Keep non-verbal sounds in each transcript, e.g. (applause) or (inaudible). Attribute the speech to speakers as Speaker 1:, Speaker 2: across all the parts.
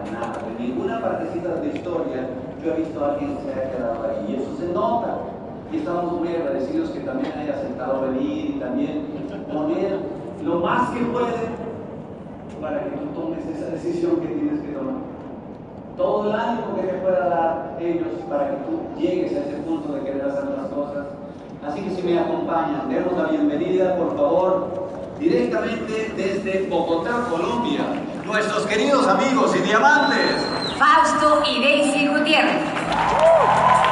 Speaker 1: para nada. En ninguna partecita de la historia yo he visto a alguien que se haya quedado ahí. Y eso se nota. Y estamos muy agradecidos que también haya aceptado venir y también poner lo más que puede para que tú tomes esa decisión que tienes que tomar. Todo el ánimo que te pueda dar ellos para que tú llegues a ese punto de querer hacer las cosas. Así que si me acompañan, demos la bienvenida, por favor, directamente desde Bogotá, Colombia, nuestros queridos amigos y diamantes,
Speaker 2: Fausto y Daisy Gutiérrez.
Speaker 3: ¡Uh!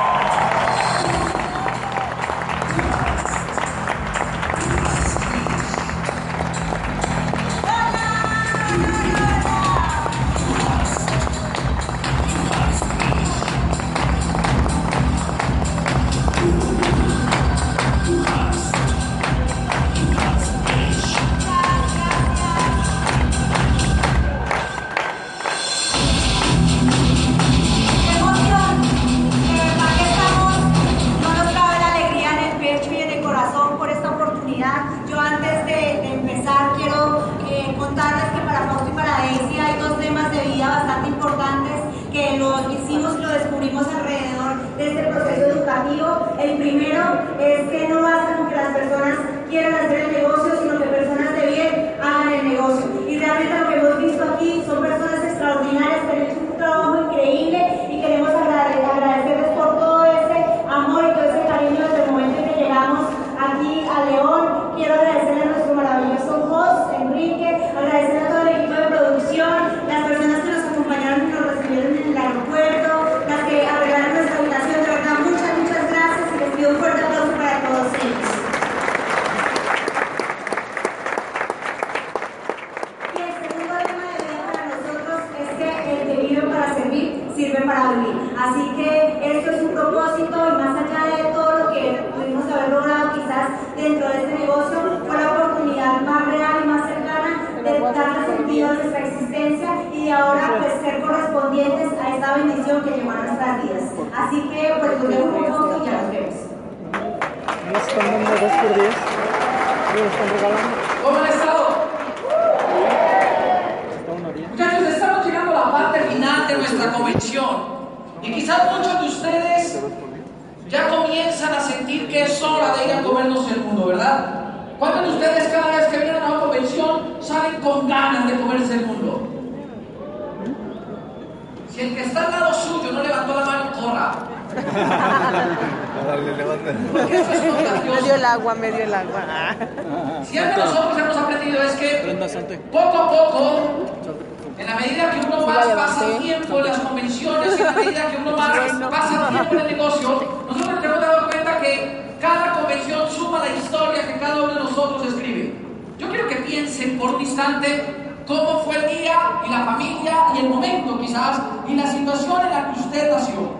Speaker 2: ¿Cómo
Speaker 4: han estado? Muchachos, estamos llegando a la parte final de nuestra convención. Y quizás muchos de ustedes ya comienzan a sentir que es hora de ir a comernos el mundo, ¿verdad? ¿Cuántos de ustedes cada vez que vienen a una convención salen con ganas de comerse el mundo? Si el que está al lado suyo no levantó la mano, corra. (laughs) Me dio el agua, me dio el agua. Si algo nosotros hemos aprendido es que poco a poco, en la medida que uno más pasa tiempo en las convenciones, en la medida que uno más pasa tiempo en el negocio, nosotros nos hemos dado cuenta que cada convención suma la historia que cada uno de nosotros escribe. Yo quiero que piensen por un instante cómo fue el día y la familia y el momento quizás y la situación en la que usted nació.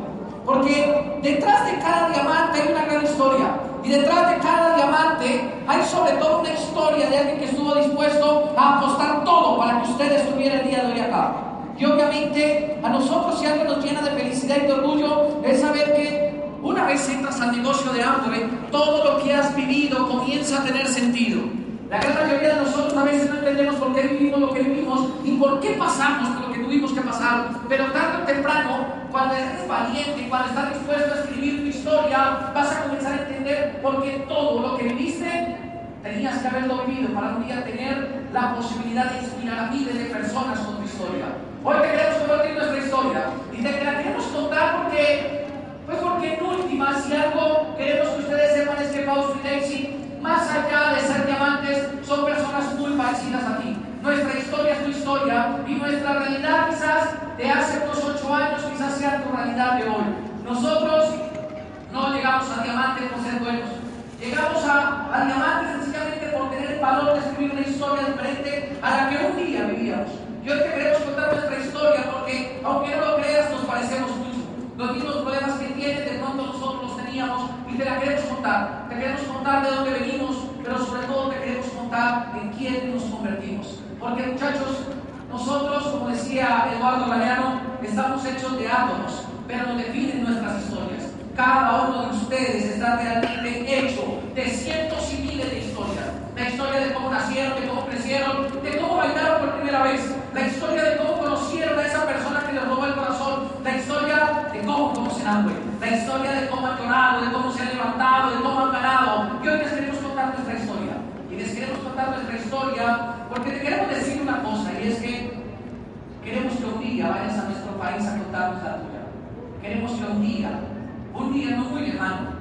Speaker 4: Porque detrás de cada diamante hay una gran historia. Y detrás de cada diamante hay sobre todo una historia de alguien que estuvo dispuesto a apostar todo para que usted estuviera el día de hoy acá. Y obviamente a nosotros si algo nos llena de felicidad y de orgullo es saber que una vez entras al negocio de hambre, todo lo que has vivido comienza a tener sentido. La gran mayoría de nosotros a veces no entendemos por qué vivimos lo que vivimos y por qué pasamos por lo que tuvimos que pasar, pero tarde o temprano, cuando eres valiente, y cuando estás dispuesto a escribir tu historia, vas a comenzar a entender por qué todo lo que viviste tenías que haberlo vivido para un día tener la posibilidad de inspirar a miles de personas con tu historia. Hoy te queremos compartir nuestra historia y te la queremos contar porque, pues porque en última, si algo queremos que ustedes sepan es que Fausto y Lexi, más allá de ser diamantes, son personas muy parecidas a ti. Nuestra historia es tu historia y nuestra realidad quizás de hace unos ocho años quizás sea tu realidad de hoy. Nosotros no llegamos a diamante por ser buenos. Llegamos a, a sencillamente por tener el valor de escribir una historia diferente a la que un día vivíamos. Y hoy te queremos contar nuestra historia porque, aunque no lo creas, nos parecemos mucho. Los mismos problemas que tienes, de pronto nosotros los teníamos y te la queremos contar. Te queremos contar de dónde venimos, pero sobre todo te queremos contar en quién nos convertimos. Porque muchachos, nosotros, como decía Eduardo Galeano, estamos hechos de átomos, pero nos definen nuestras historias. Cada uno de ustedes está realmente hecho de cientos y miles de historias. La historia de cómo nacieron, de cómo crecieron, de cómo bailaron por primera vez. La historia de cómo conocieron a esa persona que les robó el corazón. La historia de cómo conocen a La historia de cómo han llorado, de cómo se han levantado, de cómo han ganado. Y hoy les queremos contar nuestra historia. Y les queremos contar nuestra historia queremos decir una cosa y es que queremos que un día vayas a nuestro país a contarnos la tuya. Queremos que un día, un día no muy lejano,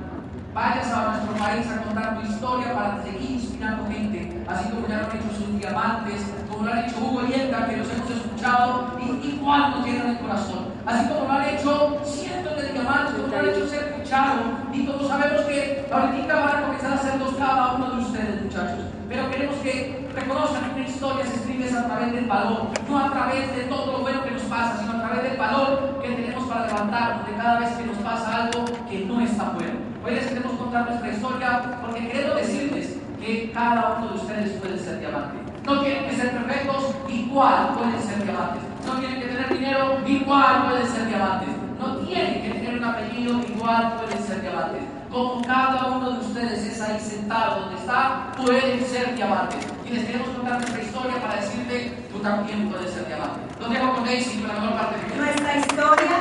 Speaker 4: vayas a nuestro país a contar tu historia para seguir inspirando gente, así como ya lo han hecho sus diamantes, como lo han hecho Hugo y Edgar, que los hemos escuchado y igual nos llenan el corazón. Así como lo han hecho cientos de diamantes, como lo han hecho ser Charo, y como sabemos que ahorita van a comenzar a hacer dos cada uno de ustedes, muchachos. Pero queremos que reconozcan que una historia se escribe a través del valor, no a través de todo lo bueno que nos pasa, sino a través del valor que tenemos para levantarnos de cada vez que nos pasa algo que no está bueno. Hoy les queremos contar nuestra historia porque queremos decirles que cada uno de ustedes puede ser diamante. No tienen que ser perfectos, igual pueden ser diamantes. No tienen que tener dinero, igual pueden ser diamantes. No tienen que tener un apellido, igual pueden ser diamantes. Como cada uno de ustedes es ahí sentado donde está, pueden ser diamantes. Y les queremos contar nuestra historia para decirte, tú también puedes ser diamante. Lo dejo con Daisy, con la mejor parte
Speaker 2: de Nuestra historia,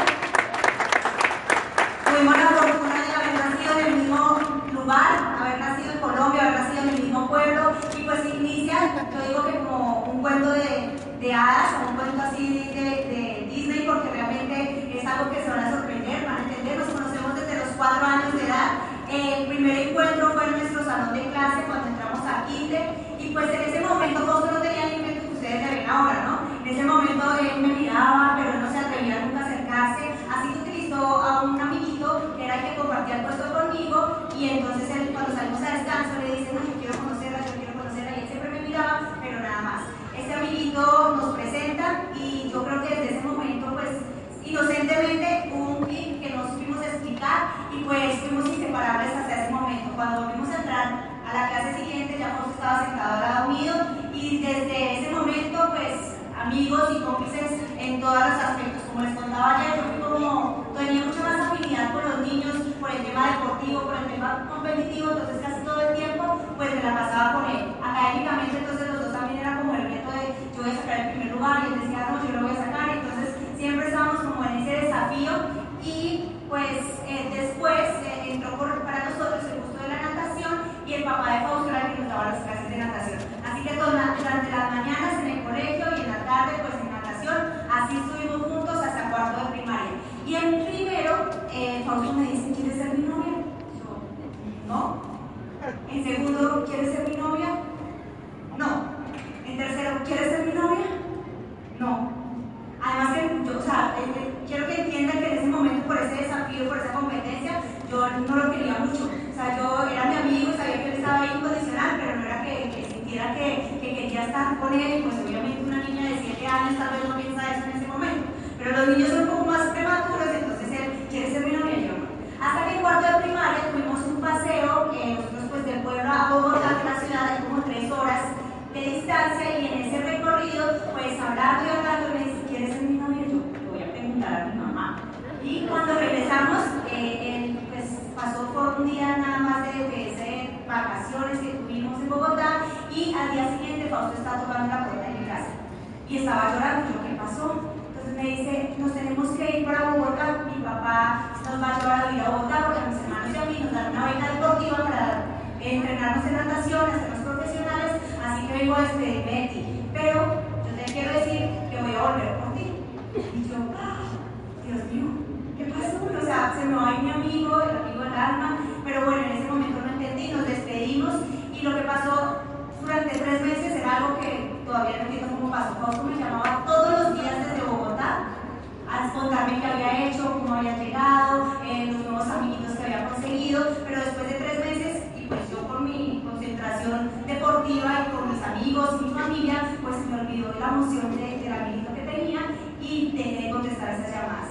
Speaker 2: tuvimos la fortuna de haber nacido en el mismo lugar, haber nacido en Colombia, haber nacido en el mismo pueblo, y pues inicia, yo digo que como un cuento de, de hadas, o un cuento así de, de Disney, porque realmente es algo que se van a sorprender, van a entender, nos conocemos desde los cuatro años de edad. El primer encuentro fue en nuestro salón de clase cuando entramos a Kinder y pues en ese momento Fausto no tenía ni mente que ustedes le ven ahora, ¿no? En ese momento él me miraba, pero no se atrevía nunca a acercarse, así que utilizó a un amiguito que era el que compartía el puesto conmigo y entonces él, cuando salimos a descanso le dice, no, yo quiero conocerla, yo quiero conocerla y él siempre me miraba, pero nada más. Este amiguito nos presenta y yo creo que desde ese momento pues inocentemente y pues fuimos inseparables hasta ese momento. Cuando volvimos a entrar a la clase siguiente ya José estaba sentado al lado y desde ese momento pues amigos y cómplices en todos los aspectos. Como les contaba ayer, yo fui como, tenía mucha más afinidad con los niños por el tema deportivo, por el tema competitivo, entonces casi todo el tiempo pues me la pasaba con él. Académicamente entonces los dos también era como el reto de yo voy a sacar el primer lugar y él decía no, yo lo voy a sacar, entonces siempre estábamos como en ese desafío y pues eh, después eh, entró por, para nosotros el gusto de la natación y el papá de Fausto era el que nos daba las clases de natación. Así que durante las mañanas en el colegio y en la tarde pues en natación, así estuvimos juntos hasta cuarto de primaria. Y en primero, eh, Fausto me dice, ¿quieres ser mi novia? Yo, no. En segundo, ¿quieres ser mi novia? No. En tercero, ¿quieres ser mi novia? No. Además yo, o sea, quiero que entiendan que en ese momento, por ese desafío, por esa competencia, yo no lo quería mucho. O sea, yo era mi amigo, sabía que él estaba ahí incondicional, pero no era que, sintiera que, que, quería estar con él, pues obviamente una niña de 7 años tal vez no piensa eso en ese momento. Pero los niños son un poco más prematuros, entonces él quiere ser mi novia yo no. Hasta que en cuarto de primaria tuvimos un paseo, eh, nosotros pues del pueblo a Bogotá, que la ciudad, hay como tres horas de distancia, y en ese recorrido, pues hablando y hablando, me dice, ¿quieres ser mi novia? Yo voy a preguntar a mi mamá. Y cuando regresamos, eh, él pues pasó por un día nada más de, de, vacaciones que tuvimos en Bogotá y al día siguiente Fausto estaba tocando la puerta de mi casa y estaba llorando. Yo, ¿qué pasó? Entonces me dice, nos tenemos que ir para Bogotá, mi papá nos va a llevar a vivir a Bogotá porque mis hermanos y a mí nos dan una beca deportiva para entrenarnos en natación, hacernos profesionales, así que vengo a despedirme. Pero yo te quiero decir que voy a volver por ti. Y yo, ¡ah! Dios mío, ¿qué pasó? O sea, se me va a ir mi amigo, el amigo del alma, pero bueno, en ese momento no entendí, nos despedimos y lo que pasó durante tres meses era algo que todavía no entiendo cómo pasó. Fausto me llamaba todos los días desde Bogotá a contarme qué había hecho, cómo había llegado, eh, los nuevos amiguitos que había conseguido, pero después de tres meses, y pues yo por mi concentración deportiva y con mis amigos mi familia, pues me olvidó la emoción de, del amiguito que tenía y dejé de contestar esas llamadas.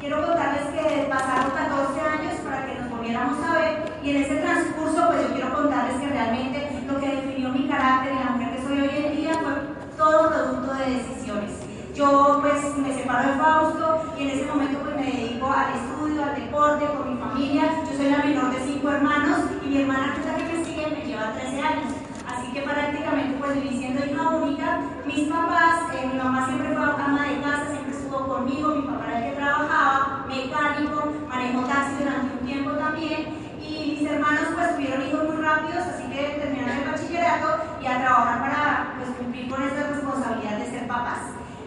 Speaker 2: Quiero contarles que pasaron 14 años para que nos volviéramos a ver y en ese transcurso pues yo quiero contarles que realmente lo que definió mi mis papás, eh, mi mamá siempre fue ama de casa, siempre estuvo conmigo, mi papá era el que trabajaba, mecánico, manejó taxi durante un tiempo también, y mis hermanos pues tuvieron hijos muy rápidos, así que terminaron el bachillerato y a trabajar para pues, cumplir con esa responsabilidad de ser papás.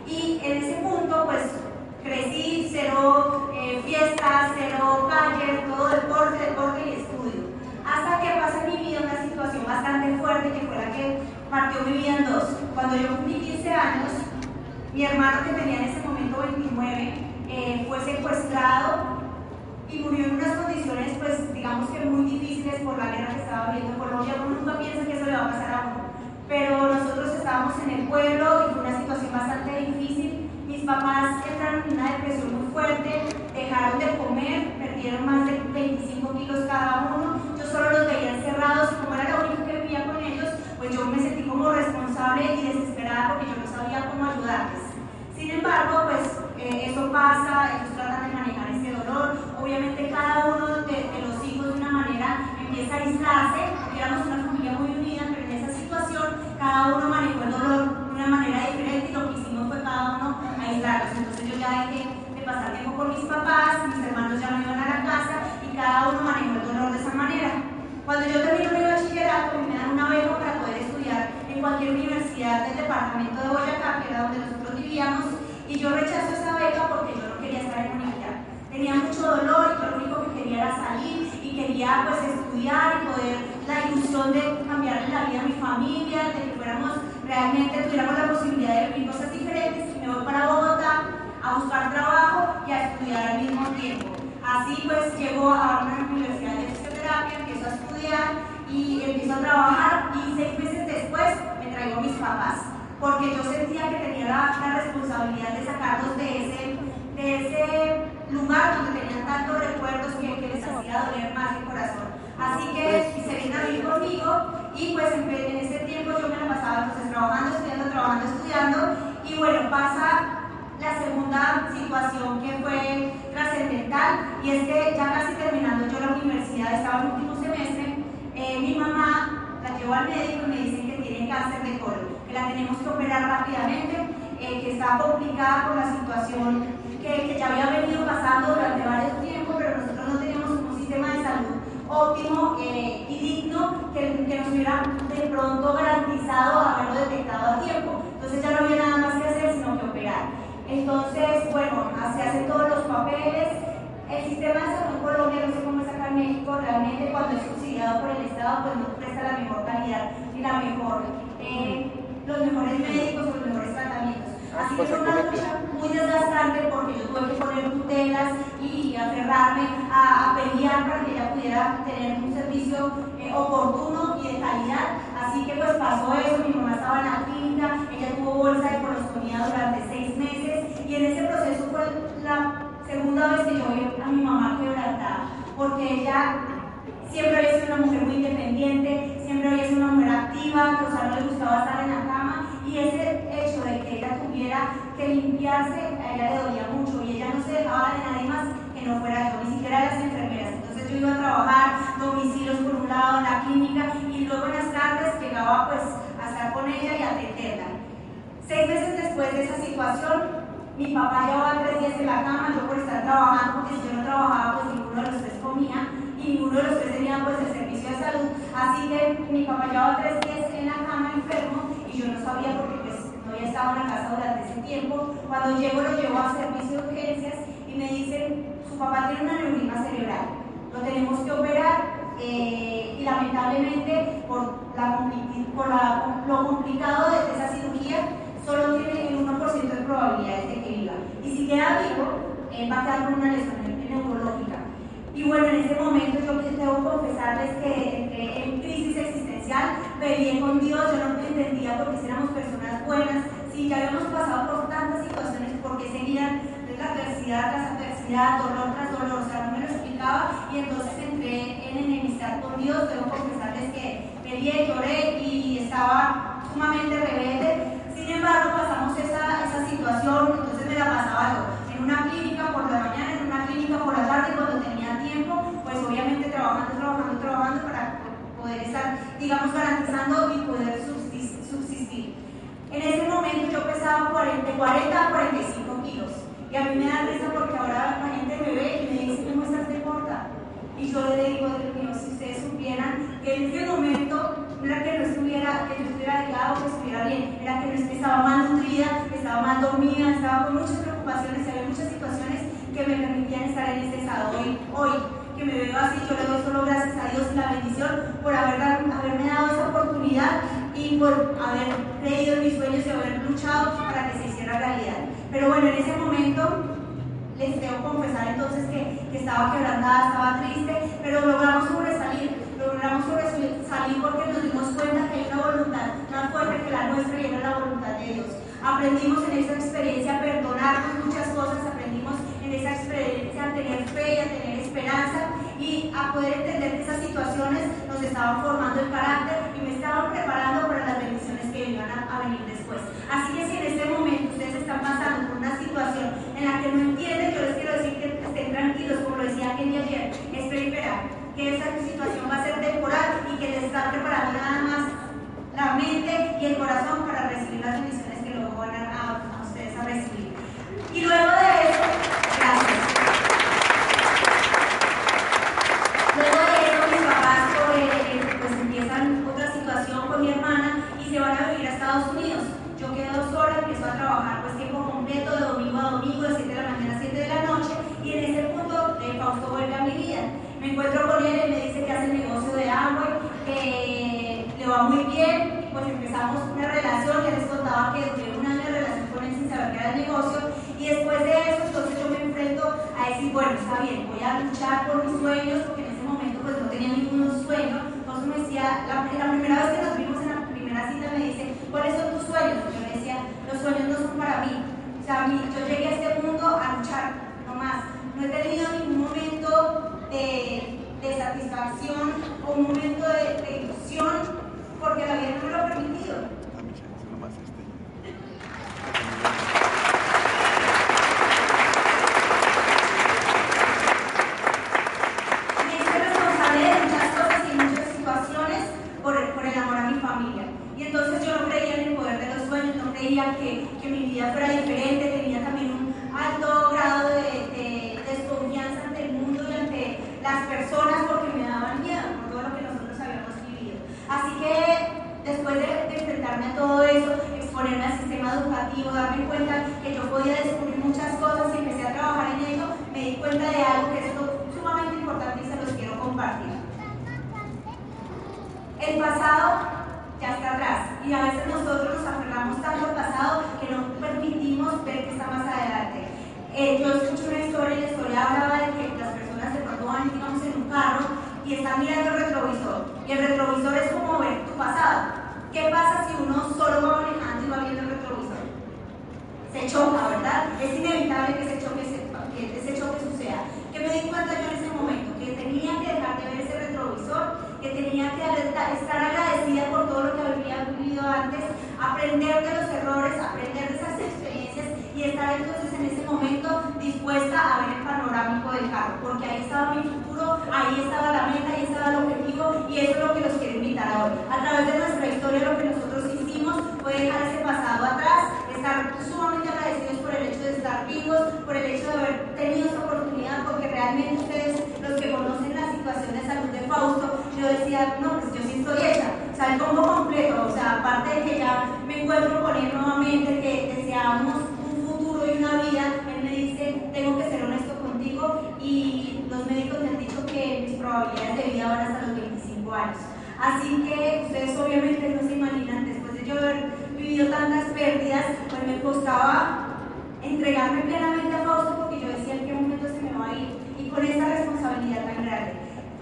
Speaker 2: Y en ese punto pues crecí, cero eh, fiestas, cero calle, todo deporte, deporte y estudio. Hasta que pasé en mi vida una situación bastante fuerte que fue la que partió mi vida. Cuando yo cumplí 15 años, mi hermano que tenía en ese momento 29 eh, fue secuestrado y murió en unas condiciones, pues digamos que muy difíciles por la guerra que estaba viviendo en Colombia. Uno nunca piensa que eso le va a pasar a uno. Pero nosotros estábamos en el pueblo y fue una situación bastante difícil. Mis papás entraron en una depresión muy fuerte, dejaron de comer, perdieron más de 25 kilos cada uno. Yo solo los veía encerrados y como era lo único que vivía con ellos, pues yo me sentí como responsable y desesperada porque yo no sabía cómo ayudarles. Sin embargo, pues eh, eso pasa, ellos tratan de manejar ese dolor. Obviamente cada uno de, los hijos de una manera empieza a aislarse, éramos una familia muy unida, pero en esa situación cada uno manejó el dolor de una manera diferente y lo que hicimos fue cada uno aislarlos. Entonces yo ya dejé de pasar tiempo con mis papás, mis hermanos ya no iban a la casa y cada uno manejó el dolor de esa manera. Cuando yo termino mi bachillerato, me dan una beca para cualquier universidad del departamento de Boyacá, que era donde nosotros vivíamos, y yo rechazo esa beca porque yo no quería estar en unidad. Tenía mucho dolor y yo lo único que quería era salir y quería pues estudiar y poder, la ilusión de cambiarle la vida a mi familia, de que fuéramos realmente, tuviéramos la posibilidad de vivir cosas diferentes y me voy para Bogotá a buscar trabajo y a estudiar al mismo tiempo. Así pues llego a una universidad de fisioterapia, empiezo a estudiar y empiezo a trabajar y seis meses después me traigo mis papás porque yo sentía que tenía la, responsabilidad de sacarlos de ese, de ese lugar donde tenían tantos recuerdos que, que les hacía doler más el corazón. Así que se vienen a vivir conmigo y pues en, en, ese tiempo yo me la pasaba entonces trabajando, estudiando, trabajando, estudiando y bueno, pasa la segunda situación que fue trascendental y es que ya casi terminando yo la universidad, estaba en último eh, mi mamá la llevó al médico y me dicen que tiene cáncer de colon, que la tenemos que operar rápidamente, eh, que está complicada por la situación que, que, ya había venido pasando durante varios tiempos, pero nosotros no teníamos un sistema de salud óptimo eh, y digno que, que, nos hubiera de pronto garantizado haberlo detectado a tiempo. Entonces ya no había nada más que hacer sino que operar. Entonces, bueno, se hacen todos los papeles. El sistema de salud en Colombia, no sé cómo es acá en México, realmente cuando es subsidiado por el Estado, pues no presta la mejor calidad y la mejor, eh, los mejores médicos o los mejores tratamientos. Así que fue una lucha muy desgastante porque yo tuve que poner tutelas y aferrarme a, a pelear para que ella pudiera tener un servicio eh, oportuno y de calidad. Así que pues pasó eso, mi mamá estaba en la clínica, ella tuvo bolsa de colostomía durante seis meses y en ese proceso fue la segunda vez que yo vi a mi mamá quebrantada, porque ella siempre había sido una mujer muy independiente, siempre había sido una mujer activa, que o sea, no le gustaba estar en la cama y ese hecho de que ella tuviera que limpiarse a ella le dolía mucho y ella no se dejaba de nadie más que no fuera yo, ni siquiera las enfermeras. Entonces yo iba a trabajar domicilios por un lado en la clínica y luego en las tardes llegaba pues a estar con ella y a atenderla. Seis meses después de esa situación, mi papá llevaba tres días en la cama, yo por estar trabajando, porque si yo no trabajaba pues ninguno de los tres comía y ninguno de los tres tenía pues el servicio de salud. Así que mi papá llevaba tres días en la cama enfermo y yo no sabía porque pues no había estado en la casa durante ese tiempo. Cuando llego lo llevo a servicio de urgencias y me dicen, su papá tiene un aneurisma cerebral, lo tenemos que operar eh, y lamentablemente por, lo complicado de esa cirugía solo tiene el 1% de probabilidades de que viva. Y si queda vivo, eh, va a quedar con una lesión neurológica. Y bueno, en ese momento yo que confesarles que entré en crisis existencial, peleé con Dios, yo no entendía por qué éramos personas buenas, si ya habíamos pasado por tantas situaciones, por qué seguían la adversidad tras adversidad, dolor tras dolor, o sea, no me lo explicaba y entonces entré en enemistad con Dios, debo confesarles que peleé, lloré y estaba sumamente rebelde. Sin embargo, pasamos esa, esa situación, entonces me la pasaba yo en una clínica por la mañana, en una clínica por la tarde, cuando tenía tiempo, pues obviamente trabajando, trabajando, trabajando para poder estar, digamos, garantizando y poder subsistir. En ese momento yo pesaba 40, de 40 a 45 kilos. Y a mí me da risa porque ahora la gente me ve y me dice, ¿cómo estás de corta? Y yo le digo, Dios mío, si ustedes supieran que en ese momento era que no estuviera, que yo estuviera delgado, que estuviera bien, era que no estaba mal nutrida, estaba mal dormida, estaba con muchas preocupaciones, había muchas situaciones que me permitían estar en este estado hoy, hoy que me veo así, yo le doy solo gracias a Dios y la bendición por haber, haberme dado esa oportunidad y por haber creído en mis sueños y haber luchado para que se hiciera realidad. Pero bueno, en ese momento les debo confesar entonces que, que estaba quebrantada, estaba triste, pero logramos sobresalir, logramos sobresalir porque nos dimos cuenta que hay una voluntad más fuerte que la nuestra y era la voluntad de Dios. Aprendimos en esa experiencia a perdonarnos muchas cosas, aprendimos en esa experiencia a tener fe y a tener esperanza y a poder entender que esas situaciones nos estaban formando el carácter y me estaban preparando para las bendiciones que iban a, venir después. Así que si en este momento ustedes están pasando por una situación en la que no entienden, yo les quiero decir que estén tranquilos, como lo decía Kenny ayer, esperen que esa situación va a ser temporal y que les está preparando nada más la mente y el corazón para recibir las bendiciones que luego van a, ustedes a recibir. Y luego de eso, gracias. Luego de eso, mis papás pues, pues empiezan otra situación con mi hermana y se van a vivir a Estados Unidos. Yo quedo sola, empiezo a trabajar pues tiempo completo, de domingo a domingo, de 7 de la mañana a 7 de la noche, y en ese punto eh, Fausto vuelve a mi vida. Me encuentro que le va muy bien, pues empezamos una relación, ya les contaba que duré un año de relación con él sin saber qué era el negocio, y después de eso, entonces yo me enfrento a decir, bueno, está bien, voy a luchar por mis sueños, porque en ese momento pues no tenía ningún sueño. Entonces me decía, la, primera vez que nos vimos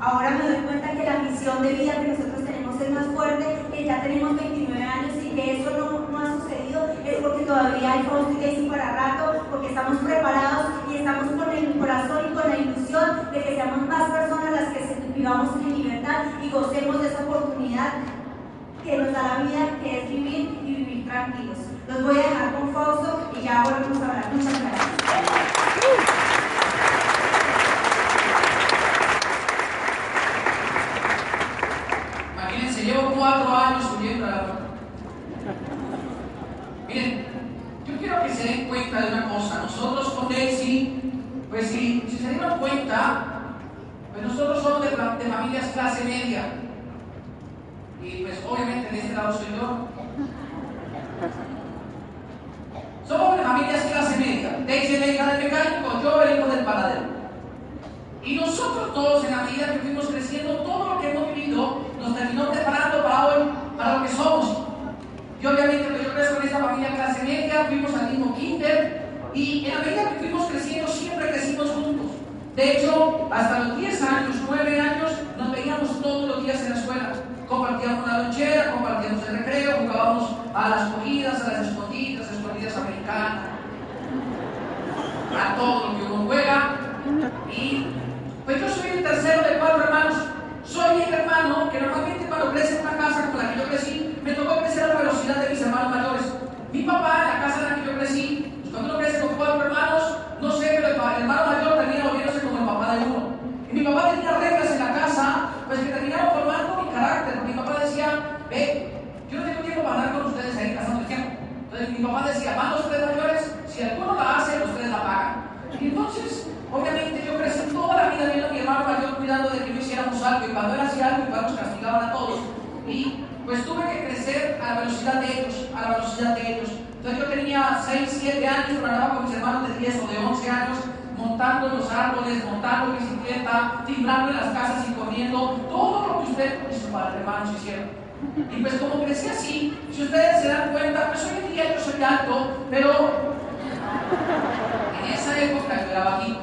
Speaker 2: Ahora me doy cuenta que la misión de vida que nosotros tenemos es más fuerte, que ya tenemos 29 años y que eso no, ha sucedido, es porque todavía hay y para rato, porque estamos preparados y estamos con el corazón y con la ilusión de que seamos más personas las que vivamos en libertad y gocemos de esa oportunidad que nos da la vida, que es vivir y vivir tranquilos. Los voy a dejar con Fausto y ya volvemos a hablar. Muchas gracias.
Speaker 4: llevo cuatro años subiendo a la puerta. Miren, yo quiero que se den cuenta de una cosa. Nosotros con Daisy, pues si, se dieron cuenta, pues nosotros somos de, familias clase media. Y pues obviamente de este lado soy yo. Somos de familias clase media. Daisy es la hija del mecánico, yo el hijo del padre Y nosotros todos, en la medida que fuimos creciendo, todo lo que hemos vivido nos terminó preparando para hoy, para lo que somos. Y obviamente, pues, yo crezco en esta familia clase media, fuimos al mismo kinder, y en la medida que fuimos creciendo, siempre crecimos juntos. De hecho, hasta los 10 años, 9 años, nos veíamos todos los días en la escuela. Compartíamos la lonchera, compartíamos el recreo, jugábamos a las cogidas, a las escondidas, escondidas americanas, a todo lo que uno juega. Y pues yo soy el tercero de cuatro hermanos. Soy el hermano que normalmente cuando crece en una casa como la que yo crecí, me tocó crecer a la velocidad de mis hermanos mayores. Mi papá, en la casa en la que yo crecí, cuando uno crece con cuatro hermanos, no sé, pero el, hermano mayor termina volviéndose como el papá de uno. Y mi papá tenía reglas en la casa, pues que terminaron formando mi carácter. Mi papá decía, ve, yo no tengo tiempo para andar con ustedes ahí pasando el tiempo. Entonces mi papá decía, van los tres mayores, si alguno la hace, ustedes la pagan. Y entonces, obviamente, yo crecí toda la vida viendo a mi hermano mayor cuidando de que no hiciéramos algo. Y cuando él hacía algo, igual nos castigaban a todos. Y pues tuve que crecer a la velocidad de ellos, a la velocidad de ellos. Entonces yo tenía 6, 7 años, pero andaba con mis hermanos de 10 o de 11 años, montando los árboles, montando bicicleta, timbrando en las casas y corriendo, todo lo que usted y sus hermanos hicieron. Y pues como crecí así, si ustedes se dan cuenta, pues hoy en día yo soy alto, pero en época yo era bajito.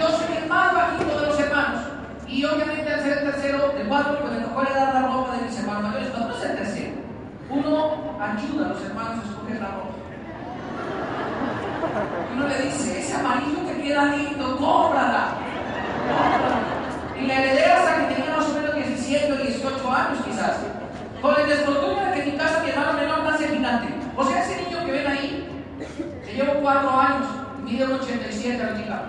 Speaker 4: Yo soy el más bajito de los hermanos. Y obviamente al ser el tercero de cuatro, pues me tocó dar la ropa de mis hermanos mayores. No es el tercero. Uno ayuda a los hermanos a escoger la ropa. Uno le dice, ese amarillo te queda lindo, cómprala. Y la heredera hasta que tenía más o menos 17 o 18 años quizás. Con el desfortunio de que en mi casa hermano menor nace gigante. O sea, ese niño que ven ahí, que llevo 4 años, mide un 87 ahorita.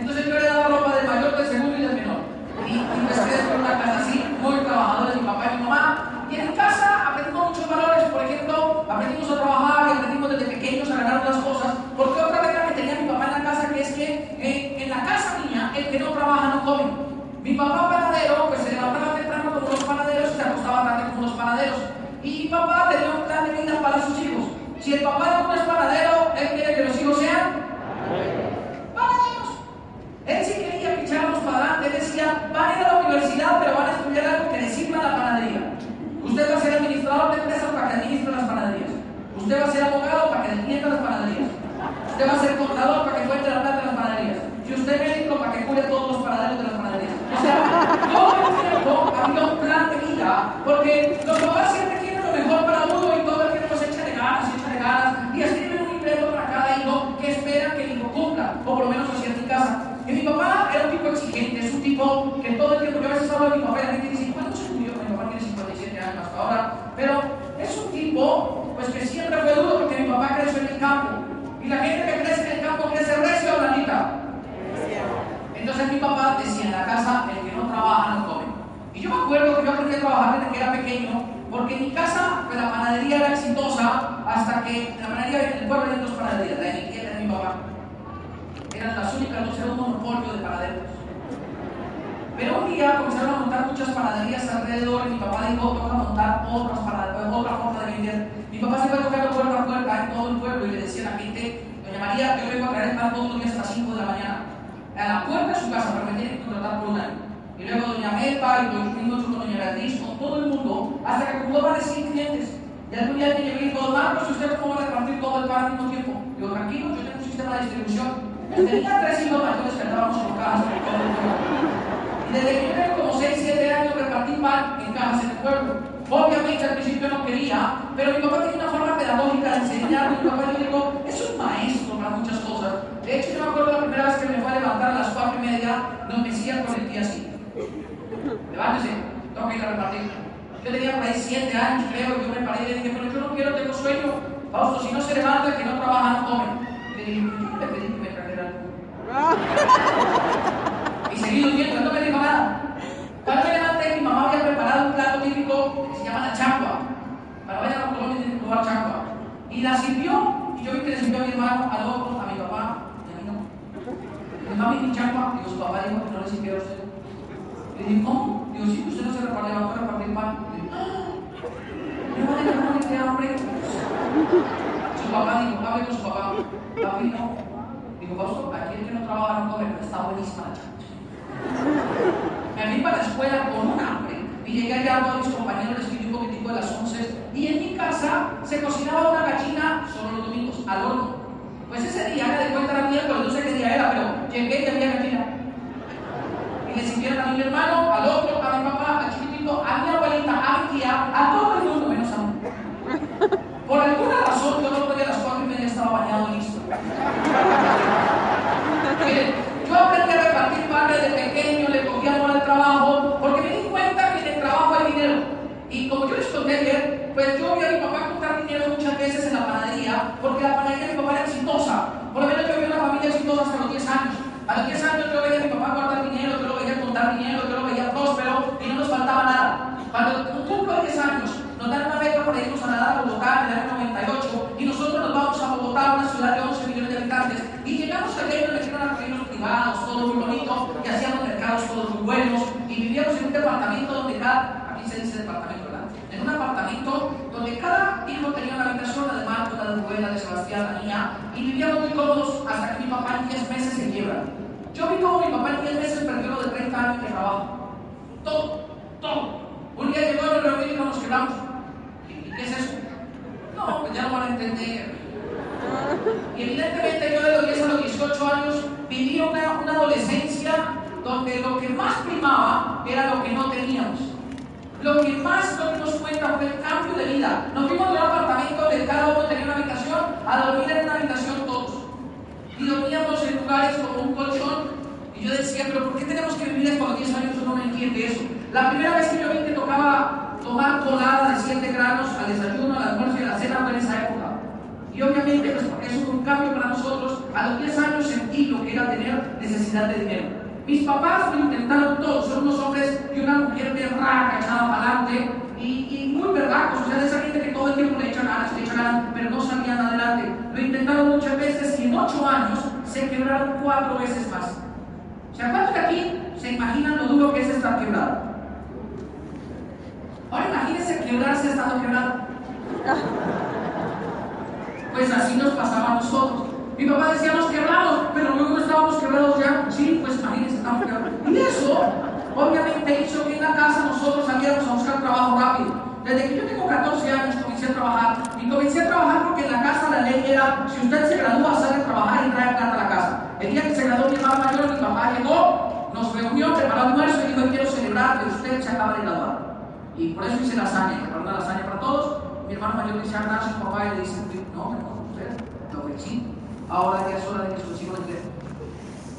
Speaker 4: Entonces yo le daba ropa del mayor, del segundo y del menor. Y, y quedé con una casa así, muy trabajadora de mi papá y mi mamá. Y en casa aprendimos muchos valores, por ejemplo, aprendimos a trabajar y aprendimos desde pequeños a ganar unas cosas. Porque otra regla que tenía mi papá en la casa que es que eh, en la casa mía, el que no trabaja no come. Mi papá panadero, pues se levantaba temprano como los panaderos y se acostaba tarde como los panaderos. Y mi papá tenía un plan de vida para sus hijos. Si el papá no es panadero, él quiere que los hijos sean panaderos. Él sí quería que echáramos para adelante. Él decía, van a ir a la universidad, pero van a estudiar algo que les sirva a la panadería. Usted va a ser administrador de empresas para que administre las panaderías. Usted va a ser abogado para que entienda las panaderías. Usted va a ser contador para que cuente la plata de las panaderías. Y usted médico para que cure a todos los panaderos de las panaderías. O sea, todo el tiempo había un plan de vida, porque los papás siempre quieren lo mejor para uno y todo el tiempo se echa de ganas, se echa de ganas, y escriben un libreto para cada hijo que espera que el hijo cumpla, o por lo menos así en mi casa. Y mi papá es un tipo que todo el tiempo, yo a veces hablo de mi papá y la gente dice, ¿cuándo se murió? Mi papá tiene 57 años hasta ahora, pero es un tipo pues que siempre fue duro porque mi papá creció en el campo. Y la gente que crece en el campo crece recio o blandita. Entonces mi papá decía en la casa, el que no trabaja no come. Y yo me acuerdo que yo aprendí a trabajar desde que era pequeño, porque en mi casa pues, la panadería era exitosa hasta que la panadería en el pueblo había dos panaderías, la de mi tía de mi papá. Eran las únicas dos, era un monopolio de panaderos. Pero un día comenzaron a montar muchas panaderías alrededor y mi papá dijo, vamos a montar otras panaderías, otra forma de vender. Mi papá se fue tocando puerta a puerta en todo el pueblo y le decía a la gente, doña María, yo vengo a traer pan todos los días a las 5 de la mañana. A la puerta de su casa, pero me tienen que contratar por un. Y luego doña Melba y los mismos con doña Beatriz, con todo el mundo, hasta que acumuló más de 100 clientes. Y algún día alguien llegó y dijo, Marcos, ¿usted cómo va a repartir todo el pan al mismo tiempo? Digo, tranquilo, yo tengo un sistema de distribución. Tenía tres hijos mayores que andábamos por pueblo. Desde que yo como 6, 7 años repartí pan en cajas en el pueblo. Obviamente al principio no quería, pero mi papá tenía una forma pedagógica de enseñar. Mi papá yo digo, es un maestro para muchas cosas. De hecho, yo me acuerdo la primera vez que me fue a levantar a las 4 y media, nos decía con el pie así. Levántese, tengo que ir a repartir. Yo tenía por ahí 7 años, creo, y yo me paré y le dije, pero yo no quiero, tengo sueño. Fausto, si no se levanta, que no trabaja no come. Le dije, yo le pedí que me trajera Y durmiendo, él no me dijo nada. Cuando me levanté, mi mamá había preparado un plato típico que se llama la changua. Para vayan a Colombia tienen que probar changua. Y la sirvió, y yo vi que le sirvió a mi hermano, al otro, a mi papá, y a mí no. Dijo, mami, mi changua. Digo, su papá dijo que no le sirviera a usted. Le dije, ¿cómo? Digo, sí, usted no se reparte, levantó a repartir pan. Le dije, ¡ah! No va a tener hambre. Su papá dijo, hable con su papá. Papi, no. Digo, Fausto, aquí el que no trabaja no come, pero está buenísima la chancha. Me fui para la escuela con un hambre y llegué allá a mis compañeros, les escribí un poquitico de las 11 y en mi casa se cocinaba una gallina solo los domingos, al horno. Pues ese día, me de cuenta era miércoles, no sé qué día era, pero llegué y había gallina. Y le sirvieron a mi hermano, al otro, a mi papá, al chiquitito, a mi abuelita, a mi tía, a todo el mundo menos a mí. Por alguna razón, yo no podía a las cuatro y media estaba bañado listo. Miren, yo a repartir pan desde pequeño, le cogía amor al trabajo, porque me di cuenta que en el trabajo hay dinero. Y como yo les conté ayer, pues yo vi a mi papá contar dinero muchas veces en la panadería, porque la panadería de mi papá era exitosa. Por lo menos yo vi una familia exitosa hasta los 10 años. A los 10 años yo veía a mi papá guardar dinero, yo lo veía contar dinero, yo lo veía próspero y no nos faltaba nada. Cuando cumplo 10 años, nos dan una beca para irnos a nadar a Bogotá en el año 98 y nosotros nos vamos a Bogotá, una ciudad de 11 millones de habitantes, y llegamos allá y nos metieron a privados, muy bonito, y hacíamos mercados todos muy buenos, y vivíamos en un departamento donde cada, aquí se dice departamento, ¿verdad? En un apartamento donde cada hijo tenía una habitación, la de Marco, la de Rubén, de Sebastián, la mía, y vivíamos muy cómodos hasta que mi papá en 10 meses se quiebra. Yo vi como mi papá en 10 meses perdió lo de 30 años de trabajo. Todo, todo. Un día llegó a la reunión y nos quedamos. ¿Y qué es eso? No, pues ya no van a entender. Y evidentemente yo de los 10 a los 18 años viví una, una adolescencia donde lo que más primaba era lo que no teníamos. Lo que más nos dimos cuenta fue el cambio de vida. Nos fuimos de un apartamento donde cada uno tenía una habitación a dormir en una habitación todos. Y dormíamos en lugares como un colchón. Y yo decía, pero ¿por qué tenemos que vivir esto a los 10 años? Yo no me entiende eso. La primera vez que yo vi que tocaba tomar colada de 7 granos al desayuno, al almuerzo y a la cena fue en esa época. Y obviamente, pues eso fue un cambio para nosotros, a los 10 años sentí lo que era tener necesidad de dinero. Mis papás lo intentaron todo, son unos hombres y una mujer berraca, echada para adelante y, muy berracos, o sea, de esa gente que todo el tiempo le echan ganas, le echan ganas, pero no salían adelante. Lo intentaron muchas veces y en 8 años se quebraron 4 veces más. Sea, ¿cuántos de aquí se imaginan lo duro que es estar quebrado? Ahora imagínense quebrarse estando quebrado. Pues así nos pasaba a nosotros. Mi papá decía, nos quebramos, pero luego estábamos quebrados ya. Sí, pues imagínense, estamos quebrados. Y eso, obviamente, hizo que en la casa nosotros saliéramos a buscar trabajo rápido. Desde que yo tengo 14 años comencé a trabajar. Y comencé a trabajar porque en la casa la ley era, si usted se gradúa, sale a trabajar y trae plata a la casa. El día que se graduó mi hermano mayor, mi papá llegó, nos reunió, preparó almuerzo y dijo, quiero celebrar que usted se acaba de graduar. Y por eso hice lasaña, preparó una lasaña para todos. Mi hermano mayor dice, ah, gracias papá, y le dice, no, no, que sí. Ahora ya es hora de que sus hijos entren.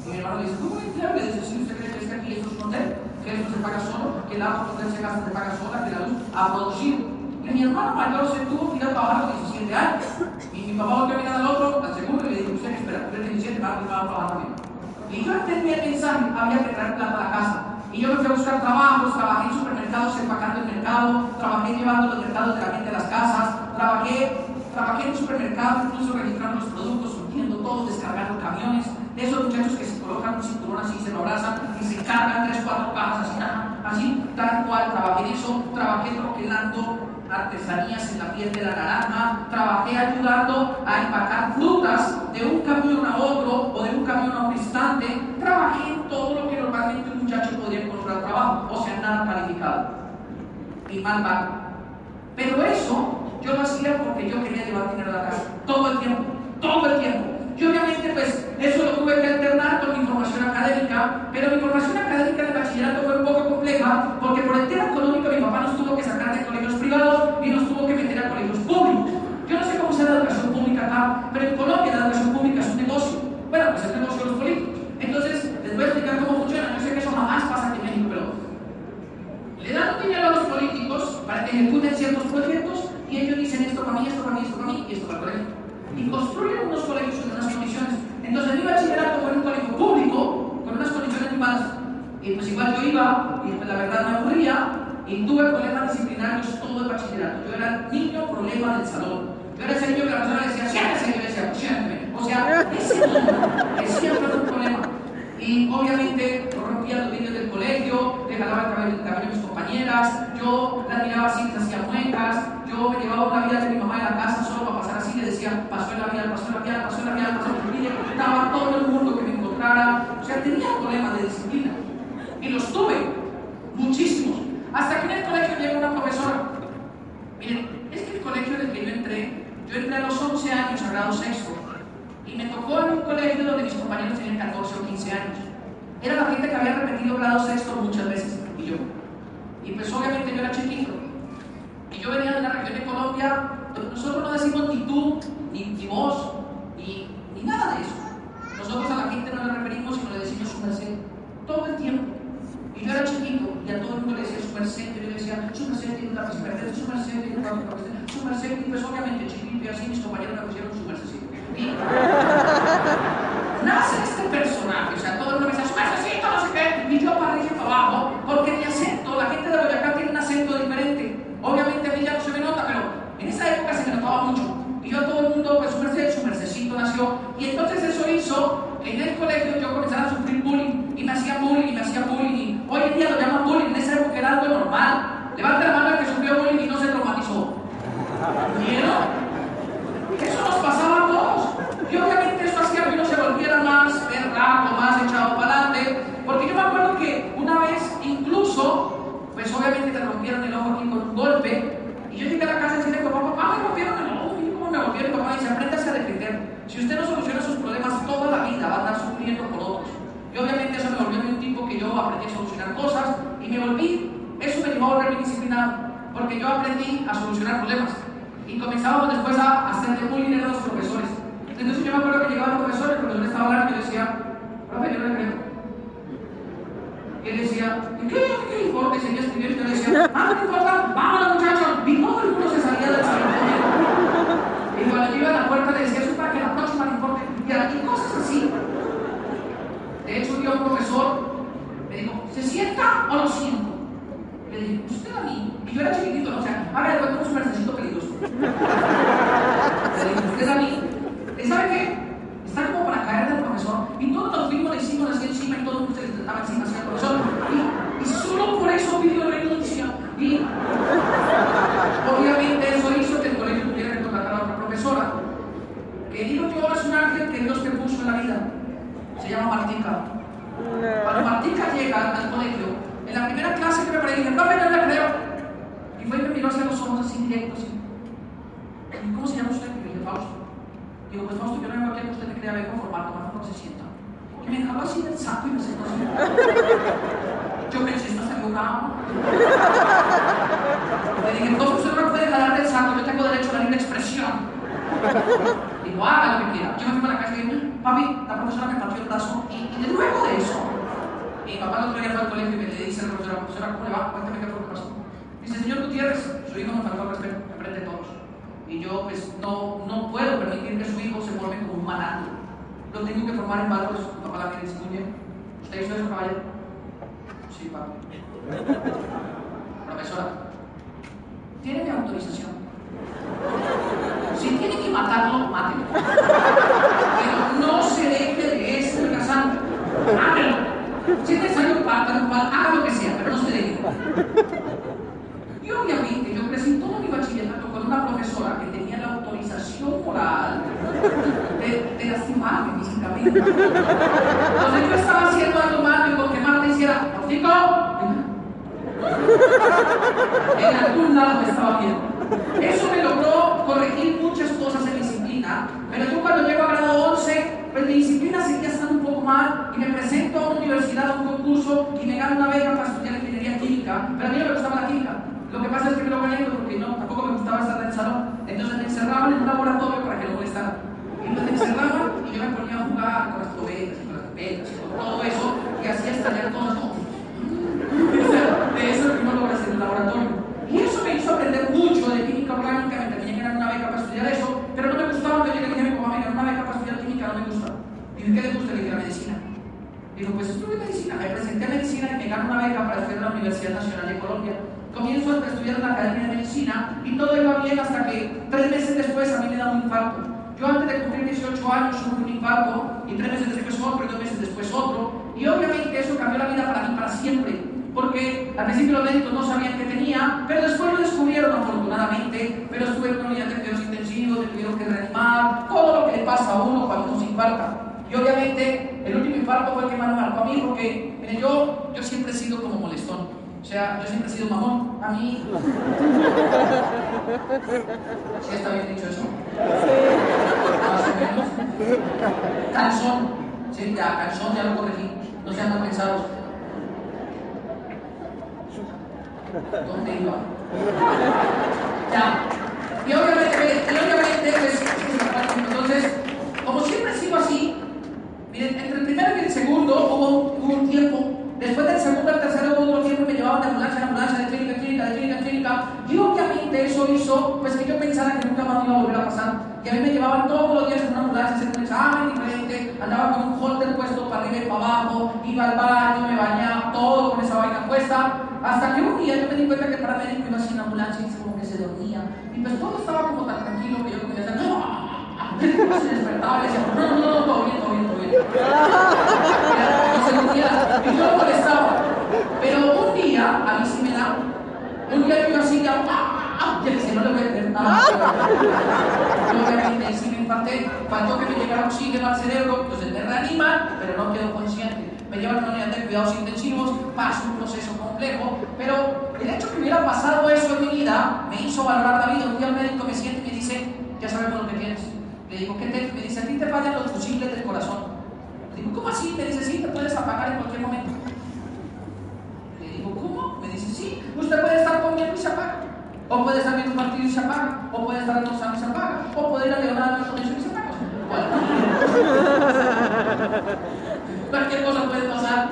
Speaker 4: Y mi hermano dice, ¿cómo entrar? Le dice, si usted cree que es aquí es un hotel, que esto se paga solo, que el agua que usted se gasta se paga sola, que la luz a producir. Y mi hermano mayor se tuvo que ir a trabajar a los 17 años. Y mi papá volvió a mirar al otro, al segundo, y le dijo, usted espera, usted tiene 17, va a trabajar también. Y yo entendí el mensaje, había que traer plata a la casa. Y yo me fui a buscar trabajos, trabajé en supermercados empacando el mercado, trabajé llevando los mercados de la gente a las casas, trabajé, trabajé en un supermercado, incluso registrando los productos, surtiendo todo, descargando camiones, de esos muchachos que se colocan un cinturón así, se lo abrazan y se cargan tres, cuatro cajas así, así, tal cual, trabajé en eso, trabajé troquelando artesanías en la piel de la naranja, trabajé ayudando a empacar frutas de un camión a otro o de un camión a un instante, trabajé en todo lo que normalmente un muchacho podría encontrar trabajo, o sea, nada calificado y mal pago. Pero eso yo lo hacía porque yo quería llevar dinero a la casa, todo el tiempo, todo el tiempo. Y obviamente, pues, eso lo tuve que alternar con mi formación académica, pero mi formación académica de bachillerato fue un poco compleja, porque por el tema económico mi papá nos tuvo que sacar de colegios privados y nos tuvo que meter a colegios públicos. Yo no sé cómo sea la educación pública acá, pero en Colombia la educación pública es un negocio. Bueno, pues es el negocio de los políticos. Entonces, les voy a explicar cómo funciona. Yo sé que eso jamás pasa aquí en México, pero le dan dinero a los políticos para que ejecuten ciertos proyectos y ellos dicen esto para mí, esto para mí, esto para mí y esto para el colegio. Y construyen unos colegios en unas condiciones. Entonces mi bachillerato fue en un colegio público con unas condiciones malas. Y pues igual yo iba y pues la verdad me aburría y tuve problemas disciplinarios todo el bachillerato. Yo era niño problema del salón. Yo era ese niño que la persona decía, siéntese, yo decía, siénteme. O sea, ese niño un problema. Y obviamente rompía los vidrios del colegio, le jalaba el cabello, el cabello a mis compañeras, yo la miraba así, les hacía muecas, yo me llevaba una vida de mi mamá en la casa solo para pasar así, le decía, pasó el labial, pasó el labial, pasó el labial, pasó el labial, estaba todo el tenía problemas de disciplina. Y los tuve, muchísimos. Hasta que en el colegio llegó una profesora. Miren, es que el colegio en el que yo entré, yo entré a los 11 años a grado sexto. Y me tocó en un colegio donde mis compañeros tenían 14 o 15 años. Era la gente que había repetido grado sexto muchas veces, y yo. Y pues obviamente yo era chiquito. Y yo venía de una región de Colombia donde nosotros no decimos ni tú, ni, ni ni, ni nada de eso. Nosotros a la gente no le referimos, sino le decimos su merced. Todo el tiempo. Y yo era chiquito y a todo el mundo le decía su merced. Yo le decía, su merced tiene una verde, su merced tiene una verde, su merced. Y pues obviamente chiquito y así mis compañeros me pusieron su mercedcito. (laughs) Nace este personaje, o sea, todo el mundo me decía, su mercedcito, no sé qué. Y yo para arriba para abajo, porque mi acento, la gente de Boyacá tiene un acento diferente. Obviamente a mí ya no se me nota, pero en esa época se me notaba mucho. Y yo a todo el mundo, pues su merced, su mercedcito nació. Y entonces eso hizo que en el colegio yo comenzara a sufrir bullying. Y me hacían bullying, y me hacían bullying. Y hoy en día lo llaman bullying, en esa época era algo normal. Levanta la mano el que sufrió bullying y no se traumatizó. (laughs) ¿Vieron? Eso nos pasaba a todos. Y obviamente eso hacía que uno se volviera más berraco, más echado para adelante. Porque yo me acuerdo que una vez incluso, pues obviamente te rompieron el ojo aquí con un golpe. Y yo llegué a la casa y decía, papá, papá, me rompieron el ojo. Y ¿cómo me rompieron? Y papá me dice, apréndase a defender. Si usted no soluciona sus problemas toda la vida, va a estar sufriendo por otros. Y obviamente eso me volvió un tipo que yo aprendí a solucionar cosas y me volví, eso me llevó a volverme disciplinado, porque yo aprendí a solucionar problemas. Después a hacerle bullying a los profesores. Entonces yo me acuerdo que llegaba el profesor, el profesor estaba hablando y yo decía, profe, yo no le creo. Y él decía, ¿y qué, qué importa? Y yo le decía, ah, no importa, vámonos muchachos. Y todo el mundo se salía del salón. Y cuando yo iba a la puerta le decía, eso es para que la próxima le importe. Y cosas así. De hecho, un día un profesor me dijo, ¿se sienta o lo siento? Le dije, usted a mí. Y yo era chiquitito, ¿no? O sea, ahora le cuento un mercecito peligroso. Le dije, usted a mí. ¿Y sabe qué? Está como para caer del profesor. Y todos nos fuimos, le hicimos así encima y todo el mundo se le trataba encima hacia el profesor. Y, y solo por eso pidió renuncia. Y obviamente eso hizo que el colegio tuviera que contratar a otra profesora. Que digo yo es un ángel que Dios te puso en la vida. Se llama Martica. Cuando Martica llega al colegio, en la primera clase que me preparé, dije, profe, no le creo. Y fue y me miró hacia los ojos así directos. Y, ¿Cómo se llama usted? Y le dije, Fausto. Digo, pues Fausto, yo no vengo aquí a que usted me crea, vengo a formar, tomar cómo se sienta. Y me dejaba así del saco y me sentó así. Yo pensé, ¿estás equivocado? Le dije, entonces usted no me puede jalar del saco, yo tengo derecho a la libre expresión. Digo, haga lo que quiera. Yo me fui para la casa y dije, papi, la profesora me partió el brazo. Y, y de luego de eso, mi papá el otro día fue al colegio y me le dice a la profesora, profesora, ¿cómo le va? Cuéntame qué fue lo que pasó. Dice, señor Gutiérrez, su hijo nos faltó al respeto, enfrente de todos. Y yo, pues, no, no puedo permitir que su hijo se forme como un malandro. Lo tengo que formar en valores. Mi papá la tiene muy bien. ¿Usted hizo eso, caballero? Sí, papi. Profesora, tiene mi autorización. Si tiene que matarlo, mátelo. Pero no se deje de eso, casante. Hágalo. Si es necesario, pártalo, haga lo que sea, pero no se deje. Y obviamente yo crecí todo mi bachillerato con una profesora que tenía la autorización moral de, de lastimarme físicamente. Entonces yo estaba haciendo algo malo y con que Marta hiciera, Rocico, en algún lado me estaba viendo. Eso me logró corregir muchas cosas en disciplina, pero yo cuando llego a grado 11, pues mi disciplina seguía estando un poco mal y me presento a una universidad, a un concurso y me gano una beca para estudiar ingeniería química, pero a mí no me gustaba la química. Lo que pasa es que me lo gané porque no, tampoco me gustaba estar en el salón. Entonces me encerraban en un laboratorio para que no molestara. Y me encerraban y yo me ponía a jugar con las probetas y con las pepetas y con todo eso y hacía estallar todo eso. De eso es lo que uno logra hacer en el laboratorio. Y eso me hizo aprender mucho de química orgánica, me tenía que dar una beca para estudiar eso, pero no me gustaba, yo llegué y dije a mi mamá, me una beca para estudiar química, no me gusta. Y dije, ¿qué le gusta? Le dije, la medicina. Dijo, pues estudié medicina. Me presenté a medicina y me ganó una beca para estudiar en la Universidad Nacional de Colombia. Comienzo a estudiar en la Academia de Medicina y todo iba bien hasta que tres meses después a mí me da un infarto. Yo antes de cumplir 18 años sufrí un infarto y tres meses después otro y dos meses después otro. Y obviamente eso cambió la vida para mí para siempre. Porque al principio los médicos no sabían qué tenía, pero después lo descubrieron afortunadamente. Pero estuve en una unidad de cuidados intensivos, tuvieron que reanimar, todo lo que le pasa a uno cuando uno se infarta. Y obviamente infarto fue el que a mí, porque mire, yo, yo siempre he sido como molestón. O sea, yo siempre he sido mamón. A mí. ¿Sí está bien dicho eso? Más o menos. Calzón. Sí, ya, calzón, ya lo corregí. No sean tan pensados. ¿Dónde iba? Ya. Y obviamente, y obviamente, pues, entonces, como siempre he sido así, miren, entre el primero y el segundo hubo, hubo un tiempo Después del segundo al tercero hubo otro tiempo me llevaban de ambulancia en ambulancia, de clínica en clínica, de clínica en clínica. Y obviamente eso hizo pues que yo pensara que nunca más me iba a volver a pasar. Y a mí me llevaban todos los días en una ambulancia, hacer un examen diferente, andaba con un holter puesto para arriba y para abajo, iba al baño, me bañaba, todo con esa vaina puesta. Hasta que un día yo me di cuenta que el paramédico iba en ambulancia y como que se dormía. Y pues todo estaba como tan tranquilo que yo como decía, (laughs) ¡No! se despertaba y decía, no, no, no, todo bien. No se dormía. Y yo lo molestaba. Pero un día, a mí sí me da, un día yo así ya, ¡ah! Y decía, no le voy a tener nada. Yo obviamente sí me infarté, faltó que me llegara oxígeno al cerebro, pues me reaniman, pero no quedo consciente. Me llevan a una unidad de cuidados intensivos, paso un proceso complejo, pero el hecho que hubiera pasado eso en mi vida me hizo valorar la vida. Un día el médico me siente y me dice, ya sabemos lo que tienes. Le digo, ¿qué te? Me dice, a ti te fallan los fusibles del corazón. Le digo, ¿cómo así? Me dice, sí, te puedes apagar en cualquier momento. Le digo, ¿cómo? Me dice, sí, usted puede estar comiendo y se apaga. O puede estar viendo un partido y se apaga. O puede estar almorzando y se apaga. O puede ir a Leonardo a la y se apaga. Cualquier cosa puede pasar.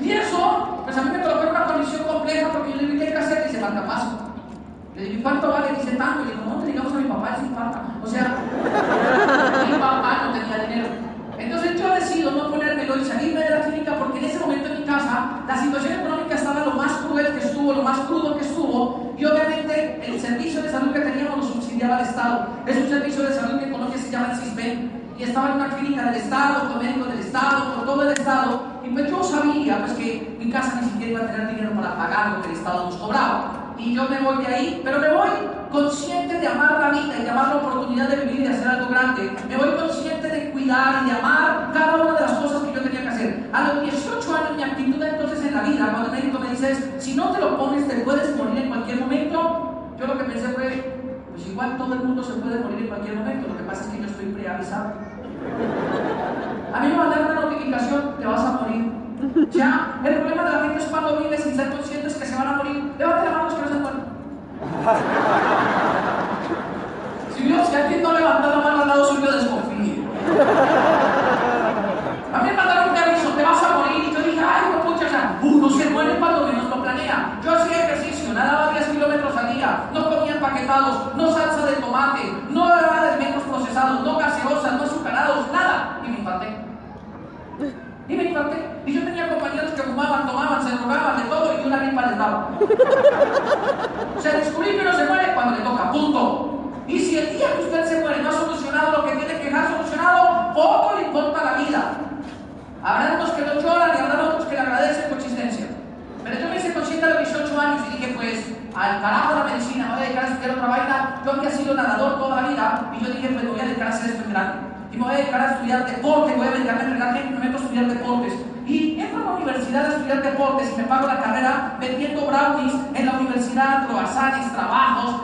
Speaker 4: Y eso, pues a mí me colocó en una condición compleja porque yo le dije, ¿qué hay que hacer? Y dice, marca paso. Le digo, ¿cuánto vale? Dice tanto. Le digo, no, digamos a mi papá, se infarta. O sea, mi papá no tenía dinero. Entonces yo decido no ponérmelo y salirme de la clínica porque en ese momento en mi casa la situación económica estaba lo más cruel que estuvo, lo más crudo que estuvo y obviamente el servicio de salud que teníamos lo subsidiaba el Estado. Es un servicio de salud que en Colombia se llama el CISBEN y estaba en una clínica del Estado, con médicos del Estado, con todo el Estado y pues yo sabía pues que mi casa ni siquiera iba a tener dinero para pagar lo que el Estado nos cobraba y yo me voy de ahí, pero me voy consciente de amar la vida y de amar la oportunidad de vivir y de hacer algo grande. Me voy consciente de cuidar y de amar cada una de las cosas que yo tenía que hacer. A los 18 años mi actitud vida, cuando el médico me dice, si no te lo pones te puedes morir en cualquier momento, yo lo que pensé fue, pues igual todo el mundo se puede morir en cualquier momento, lo que pasa es que yo estoy preavisado. A mí me mandaron una notificación, te vas a morir. Ya, el problema de la gente es cuando vive sin ser conscientes que se van a morir. Levante la mano que no se mueren. Si vio, si alguien no levanta la mano al lado suyo, desconfíe. A mí me mandaron un aviso, te vas a morir. Y yo dije, ay, no pucha, ya. Uno se muere cuando menos lo planea. Yo hacía ejercicio, nadaba 10 kilómetros al día, no comía empaquetados, no salsa de tomate, no era alimentos procesados, no gaseosas, no azucarados, nada. Y me infarté. Y me infarté. Y yo tenía compañeros que fumaban, tomaban, se drogaban, de todo, y una gripa les daba. O sea, descubrí que uno se muere cuando le toca, punto. Y si el día que usted se muere no ha solucionado lo que tiene que dejar solucionado, poco le importa la vida. Habrá unos que lo lloran y habrá otros que le agradecen por existencia. Pero yo me hice consciente a los 18 años y dije, pues, al carajo la medicina, me voy a dedicar a estudiar otra vaina. Yo había sido nadador toda la vida y yo dije, pues, me voy a dedicar a hacer esto en grande. Y me voy a dedicar a estudiar deporte, voy a dedicarme a entrenar me meto a estudiar deportes. Y entro a la universidad a estudiar deportes y me pago la carrera vendiendo brownies en la universidad, croissants, trabajos,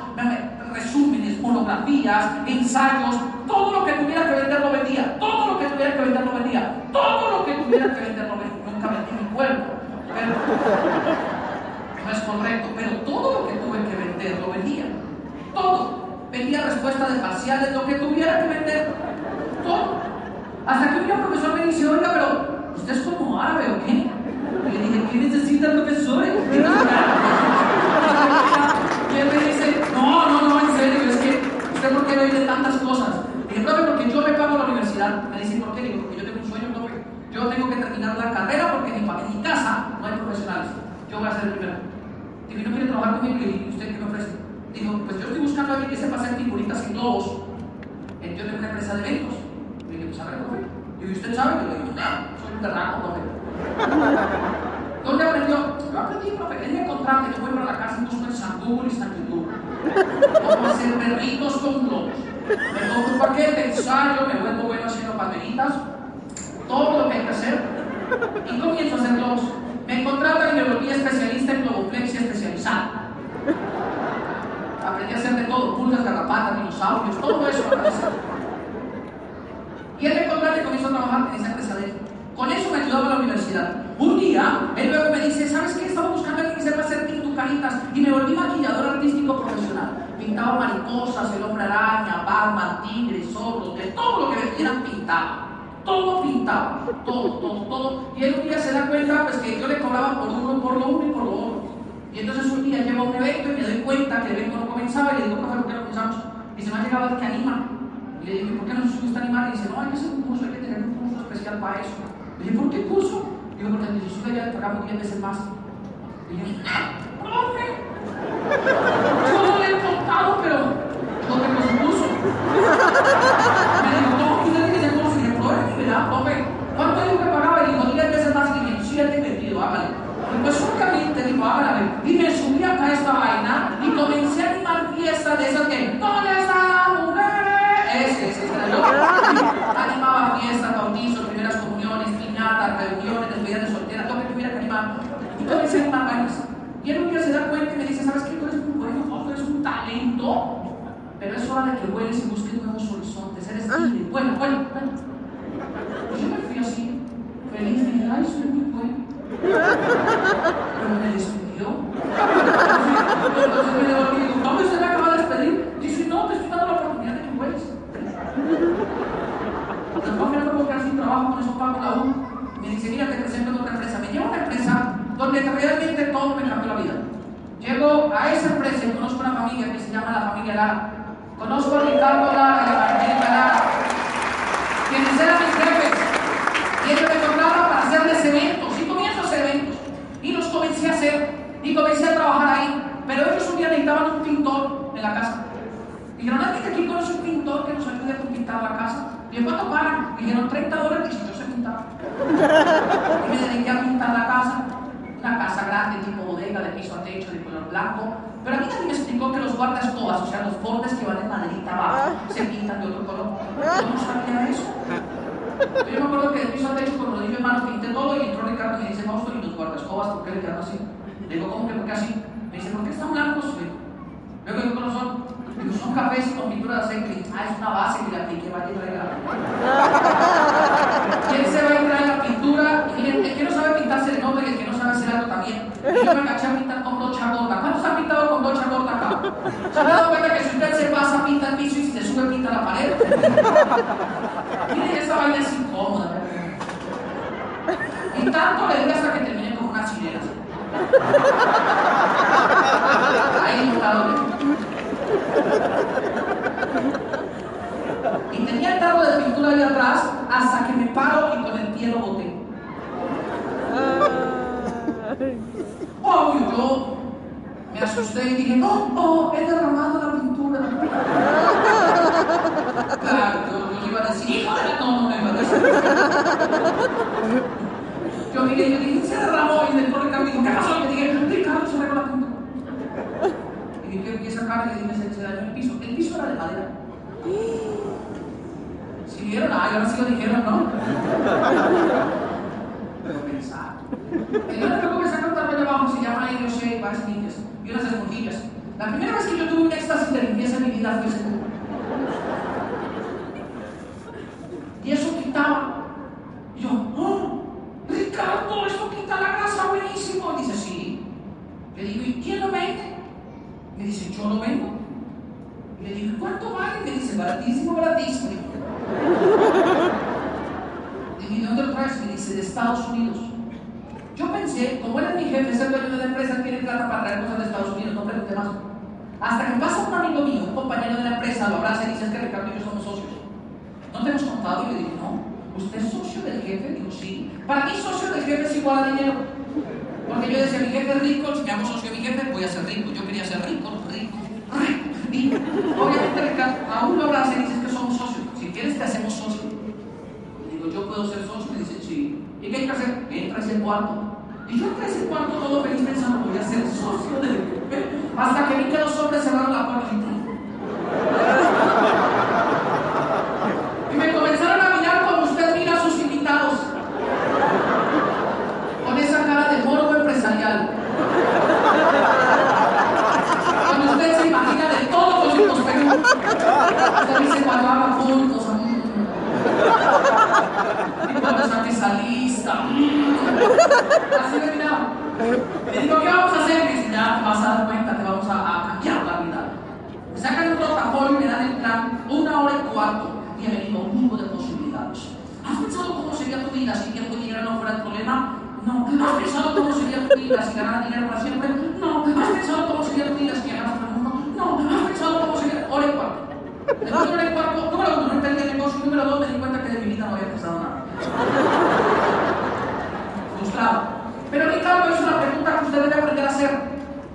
Speaker 4: resúmenes, monografías, ensayos, todo lo que tuviera que vender lo vendía, todo lo que tuviera que vender lo vendía, todo lo que tuviera que vender lo vendía. Nunca vendí mi cuerpo, pero no es correcto, pero todo lo que tuve que vender lo vendía, todo. Vendía respuestas de parciales, lo que tuviera que vender, todo. Hasta que un día un profesor me dice, oiga, pero ¿usted es como árabe o qué? Y le dije, ¿qué necesita el profesor? (laughs) Y él me dice, no, no, no, en serio, es que usted por qué no de tantas cosas. Le dije, profe, porque yo me pago la universidad. Me dice, ¿por qué? Digo, porque yo tengo un sueño, profe. Yo tengo que terminar la carrera porque en mi, en mi casa no hay profesionales. Yo voy a ser el primero. Digo, ¿y no quiere trabajar conmigo? ¿Y usted qué me ofrece? Digo, pues yo estoy buscando a alguien que sepa hacer figuritas y globos. Yo tengo una empresa de eventos. Le dije, pues a profe. ¿y usted sabe? Le digo, no, soy un berraco, profe. ¿Dónde aprendió? Yo aprendí, profe. Él me contrata, yo voy para la casa y busco en San y San YouTube. Cómo hacer perritos con globos. Me compro un paquete, ensayo, me vuelvo bueno haciendo palmeritas. Todo lo que hay que hacer. Así me contrata en neurología especialista en globoplexia especializada. Aprendí a hacer de todo, pulgas, garrapatas, dinosaurios, todo eso. Y él me contrata y comenzó a trabajar en esa empresa. Con eso me ayudaba a la universidad. Un día, él luego me dice, ¿sabes qué? Estaba buscando a alguien que sepa hacer pintucaritas y me volví maquillador artístico profesional. Pintaba mariposas, el hombre araña, Batman, tigres, zorros, de todo lo que me quieran pintar todo pintado, todo, todo, todo. Y él un día se da cuenta pues, que yo le cobraba por uno, por lo uno y por lo otro. Y entonces un día llevo a un evento y me doy cuenta que el evento no comenzaba y le digo, ¿por qué no comenzamos? Y se me ha llegado el que anima. Y le digo, ¿por qué no nos gusta animar? Y dice, no, hay que hacer un curso, hay que tener un curso especial para eso. Y dije, ¿por qué curso? Digo, porque Jesús debería de pagar muy bien veces más. Y dije, estoy y oh, oh, es derramado Hora y cuarto, número uno, no entendí el negocio. Número dos, me di cuenta que de mi vida no había pensado nada. Frustrado. Pero mi Carlos hizo una pregunta que usted debe aprender a hacer.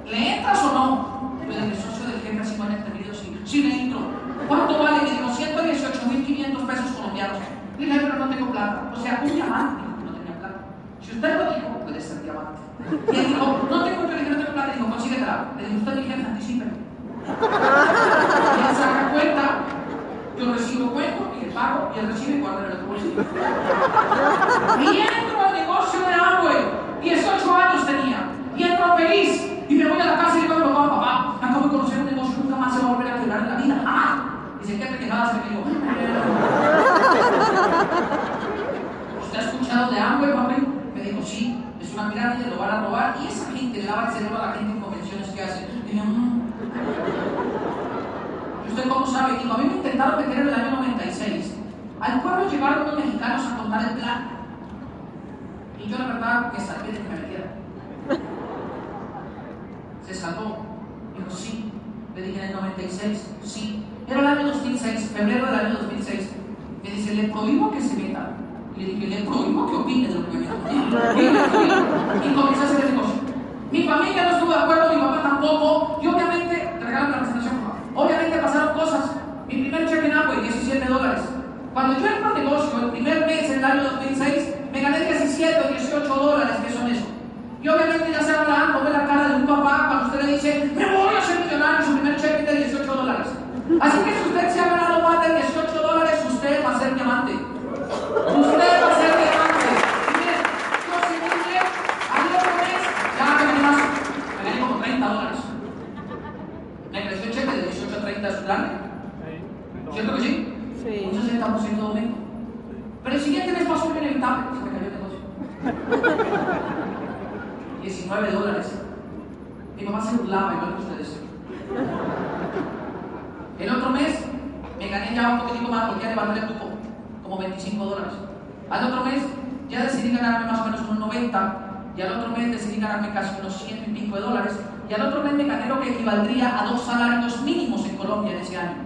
Speaker 4: ¿Le entras o no? Yo le dije, socio del jefe, así han entendido, sí. Sí, le entro. ¿Cuánto vale? Me dijo, 118.500 pesos colombianos. Le dije, pero no tengo plata. O sea, un diamante. No tenía plata. Si usted lo dijo, puede ser diamante. Y él dijo, no tengo, yo le dije, no tengo plata. Dijo, consíguetela. Le dije, usted mi jefe, anticípeme. Y él saca cuenta, yo recibo cuento y el pago, y él recibe y guarda en el bolsillo. Y entro al negocio de Amway, 18 años tenía, y entro feliz, y me voy a la casa y le digo a papá, papá, acabo de conocer un negocio, nunca más se va a volver a quebrar en la vida, jamás. Dice, ¿qué te quejabas? Y me digo, ¿usted ha escuchado de Amway, papi? Me dijo, sí, es una pirámide, lo van a robar, y esa gente le lava el cerebro a la gente en convenciones que hacen. Y yo, "Mm". ¿Y usted cómo sabe? Digo, a mí me intentaron meter en el año 96. Al pueblo llegaron unos mexicanos a contar el plan. Y yo la verdad me salvé de que me metieran. Se salvó. Dijo, sí. Le dije, en el 96, sí. Era el año 2006, febrero del año 2006. Me dice, le prohíbo que se meta. Y le dije, le prohíbo que opine de lo que me. Y comencé a hacer el negocio. Mi familia no estuvo de acuerdo, mi papá tampoco. Y obviamente, Obviamente pasaron cosas. Mi primer cheque en Amway, 17 dólares. Cuando yo entro al negocio, el primer mes, en el año 2006, me gané 17 o 18 dólares, que son eso. Y obviamente ya se habla, no ve la cara de un papá cuando usted le dice, me voy a ser millonario, su primer cheque de 18 dólares. Así que si usted se ha ganado más de 18 dólares, usted va a ser diamante. Usted va a ser diamante. Y mire, yo seguí al otro mes, ya me gané más, me gané como 30 dólares. Me creció el cheque de 18 a 30 es grande. ¿Cierto que sí?
Speaker 5: Sí.
Speaker 4: Un 60% de aumento. Pero el siguiente mes pasó lo inevitable, se me cayó el negocio. (laughs) 19 dólares. Mi mamá se burlaba igual que ustedes. El otro mes me gané ya un poquitico más porque ya levanté el cupo, como 25 dólares. Al otro mes ya decidí ganarme más o menos unos 90 y al otro mes decidí ganarme casi unos 100 y pico de dólares y al otro mes me gané lo que equivaldría a dos salarios mínimos en Colombia en ese año,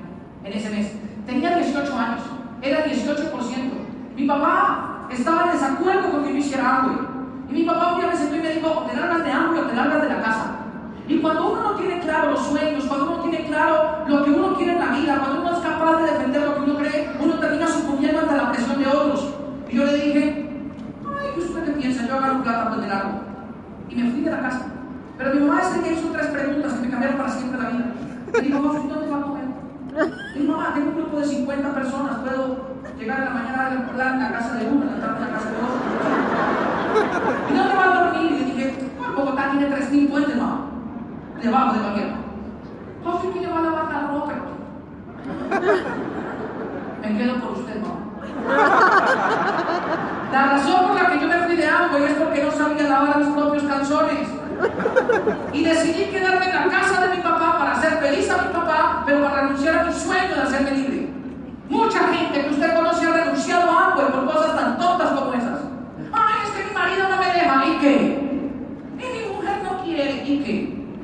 Speaker 4: en ese mes. Tenía 18 años, era 18%. Mi papá estaba en desacuerdo con que yo hiciera algo. Y mi papá un día me sentó y me dijo, te largas de hambre o te largas de la casa. Y cuando uno no tiene claro los sueños, cuando uno tiene claro lo que uno quiere en la vida, cuando uno es capaz de defender lo que uno cree, uno termina sucumbiendo ante la presión de otros. Y yo le dije, ay, ¿qué usted piensa? Yo agarro plata pues de largo. Y me fui de la casa. Pero mi mamá ese día hizo tres preguntas que me cambiaron para siempre la vida. Me dijo, mamá, ¿dónde va a comer? Y mamá, tengo un grupo de 50 personas, puedo llegar a la mañana a la, la casa de uno, a la tarde a la casa de otro. ¿Y dónde va a dormir? Y le dije, bueno, Bogotá tiene 3.000 puentes, mamá. Debajo de cualquier. Entonces, ¿quién le va a lavar la ropa? Me quedo por usted, mamá. La razón por la que yo me fui de Amway es porque no sabía lavar mis propios calzones. Y decidí quedarme en la casa de mi papá para hacer feliz a mi papá, pero para renunciar a mi sueño de hacerme libre. Mucha gente que usted conoce ha renunciado a Amway por cosas tan tontas como esas. Ay, es que mi marido no me deja, ¿y qué? Y mi mujer no quiere, ¿y qué?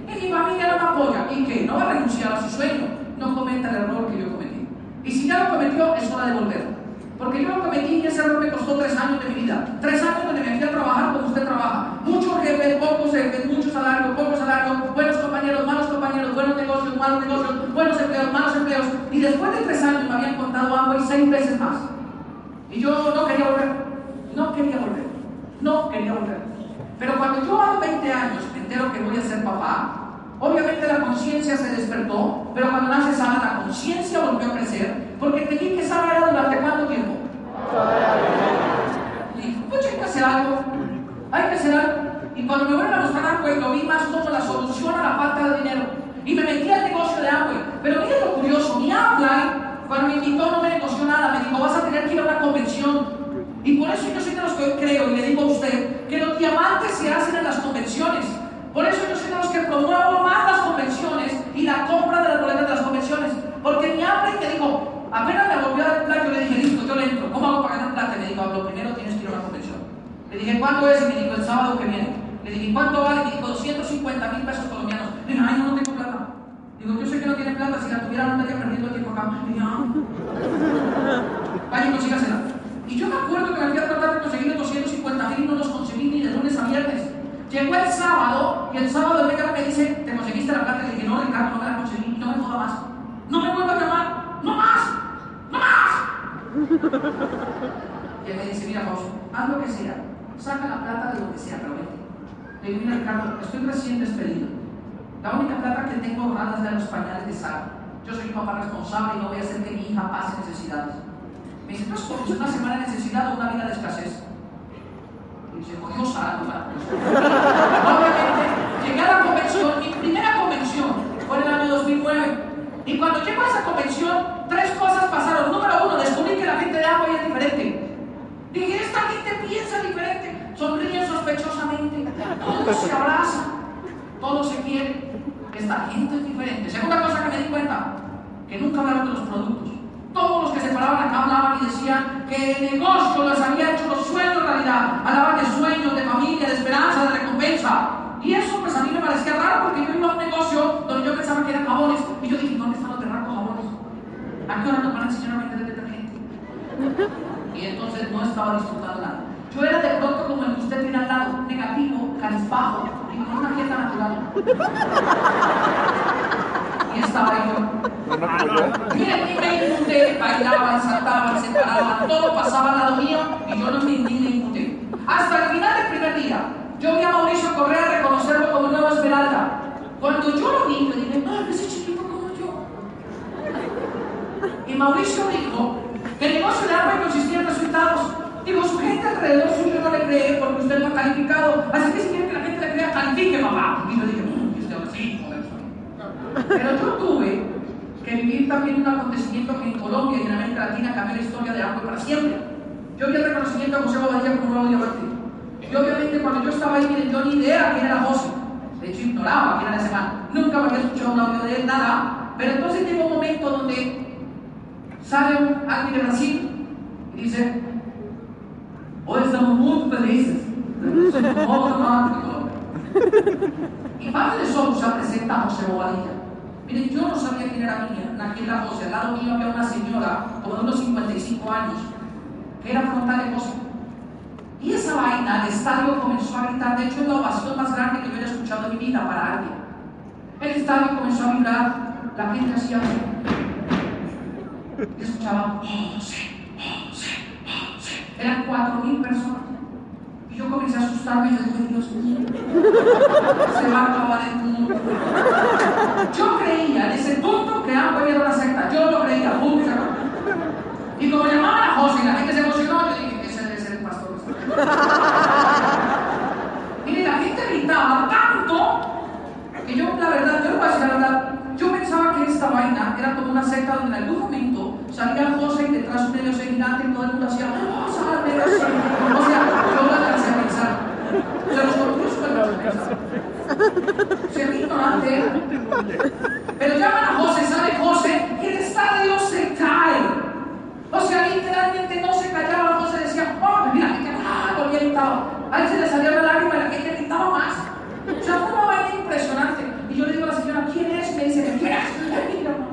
Speaker 4: Y mi familia no me apoya, ¿y qué? No va a renunciar a su sueño, no cometa el error que yo cometí. Y si ya lo cometió, es hora de volver. Porque yo lo cometí y ese error me costó tres años de mi vida. Tres años donde me fui a trabajar como usted trabaja. Muchos jefes, pocos jefes, mucho salario, poco salario, buenos compañeros, malos compañeros, buenos negocios, malos negocios, buenos empleos, malos empleos. Y después de tres años me habían contado Amway seis veces más. Y yo no quería volver. No quería volver. No quería volver. Pero cuando yo a los 20 años me entero que voy a ser papá, obviamente la conciencia se despertó, pero cuando nace Sara la conciencia volvió a crecer, porque entendí que Sara era durante cuánto tiempo. Y dije, pues hay que hacer algo, hay que hacer algo. Y cuando me vuelven a buscar Amway, lo vi más como la solución a la falta de dinero. Y me metí al negocio de Amway. Pero mira lo curioso, mi Upline, cuando me invitó no me negoció nada, me dijo, vas a tener que ir a una convención Y por eso yo soy de los que creo, y le digo a usted, que los diamantes se hacen en las convenciones. Por eso yo soy de los que promuevo más las convenciones y la compra de las boletas de las convenciones. Porque mi hambre te digo, apenas me volvió a dar plata, yo le dije, listo, yo le entro. ¿Cómo hago para ganar plata? Y me dijo, lo primero tienes que ir a una convención. Le dije, ¿cuánto es? Y me dijo, el sábado que viene. Le dije, ¿cuánto vale? Me dijo, 250 mil pesos colombianos. Le dije, ay, no, no tengo plata. Digo, yo sé que no tiene plata, si la tuviera no estaría perdiendo el tiempo acá. Dije, ah. Vaya y consígasela. Y yo me acuerdo que me había tratado de conseguir 250 mil y no los conseguí ni de lunes a viernes. Llegó el sábado y el sábado el Ricardo me dice, ¿te conseguiste la plata? Le dije, no, Ricardo, no me la conseguí y no me joda más. No me vuelva a llamar, no más, no más. Y él me dice, mira, José, haz lo que sea, saca la plata de lo que sea, pero. Le digo, mira, Ricardo, estoy recién despedido. La única plata que tengo ahorrada es de los pañales de Sara. Yo soy un papá responsable y no voy a hacer que mi hija pase necesidades. Me dice, ¿tú es una semana de necesidad o una vida de escasez? Y se jodió Sara, Obviamente, llegué a la convención, mi primera convención fue en el año 2009. Y cuando llego a esa convención, tres cosas pasaron. Número uno, descubrí que la gente de agua es diferente. Dije, esta gente piensa diferente, sonríen sospechosamente, todos se abrazan, todos se quieren. Esta gente es diferente. Segunda cosa que me di cuenta, que nunca hablaron de los productos. Todos los que se paraban acá hablaban y decían que el negocio les había hecho los sueños realidad. Hablaban de sueños, de familia, de esperanza, de recompensa. Y eso pues a mí me parecía raro porque yo iba a un negocio donde yo pensaba que eran jabones. Y yo dije, ¿dónde están los berracos jabones? ¿A qué hora nos van a enseñar a vender detergente? Y entonces no estaba disfrutando nada. Yo era de pronto como el que usted tiene al lado, negativo, cabizbajo y con una dieta natural. Estaba yo. Y me inmuté, bailaban, saltaban, se paraban, todo pasaba al lado mío y yo no me inmuté. Hasta el final del primer día, yo vi a Mauricio Correa reconocerlo como nueva Esmeralda. Cuando yo lo vi, le dije, no, ese chiquito como yo. Y Mauricio dijo que el negocio de agua consistía en resultados. Digo, su gente alrededor suyo no le cree porque usted no ha calificado. Así que si quiere que la gente le crea, califique, mamá. Y yo dije, mmm, y usted ahora sí, Pero yo tuve que vivir también un acontecimiento que en Colombia y en América Latina cambió la historia de agua para siempre. Yo vi el reconocimiento a José Bobadilla como nuevo diamante. Y obviamente cuando yo estaba ahí, yo ni idea quién era José. De hecho, ignoraba quién era ese man. Nunca me había escuchado un audio de él, nada. Pero entonces llegó un momento donde sale un, alguien de Brasil y dice, hoy estamos muy felices otro man de Colombia. Y Padre de Sousa presenta a José Bobadilla. Miren, yo no sabía quién era mía, era José. Al lado mío había una señora, como de unos 55 años, que era frontal de José. Y esa vaina, el estadio comenzó a gritar, de hecho es la ovación más grande que yo haya escuchado en mi vida para alguien. El estadio comenzó a vibrar, la gente hacía. Y escuchaba, José, José, José. Eran cuatro mil personas. Yo comencé a asustarme y yo dije, Dios mío, se va a acabar el mundo. Yo creía en ese punto que Amway era una secta. Yo lo creía, y como llamaban a José y la gente se emocionó, yo dije, ese debe ser el pastor. Mire, la gente gritaba tanto que yo, la verdad, yo no voy a decir la verdad, yo pensaba que esta vaina era como una secta donde en algún momento salía José y detrás un medio gigante y todo el mundo hacía, ¡Oh, sálve, O sea, yo lo alcancé a pensar. Se los fue lo pensar. Se ignorante. Pero llaman a José, sale José y el estadio se cae. O sea, literalmente no se callaba, José decía, oh, mira, que ah, todavía gritaba. A él se le salía la lágrima la gente gritaba más. O sea, fue una vaina impresionante. Y yo le digo a la señora, ¿quién es? Me dice, ¿quién es? (laughs)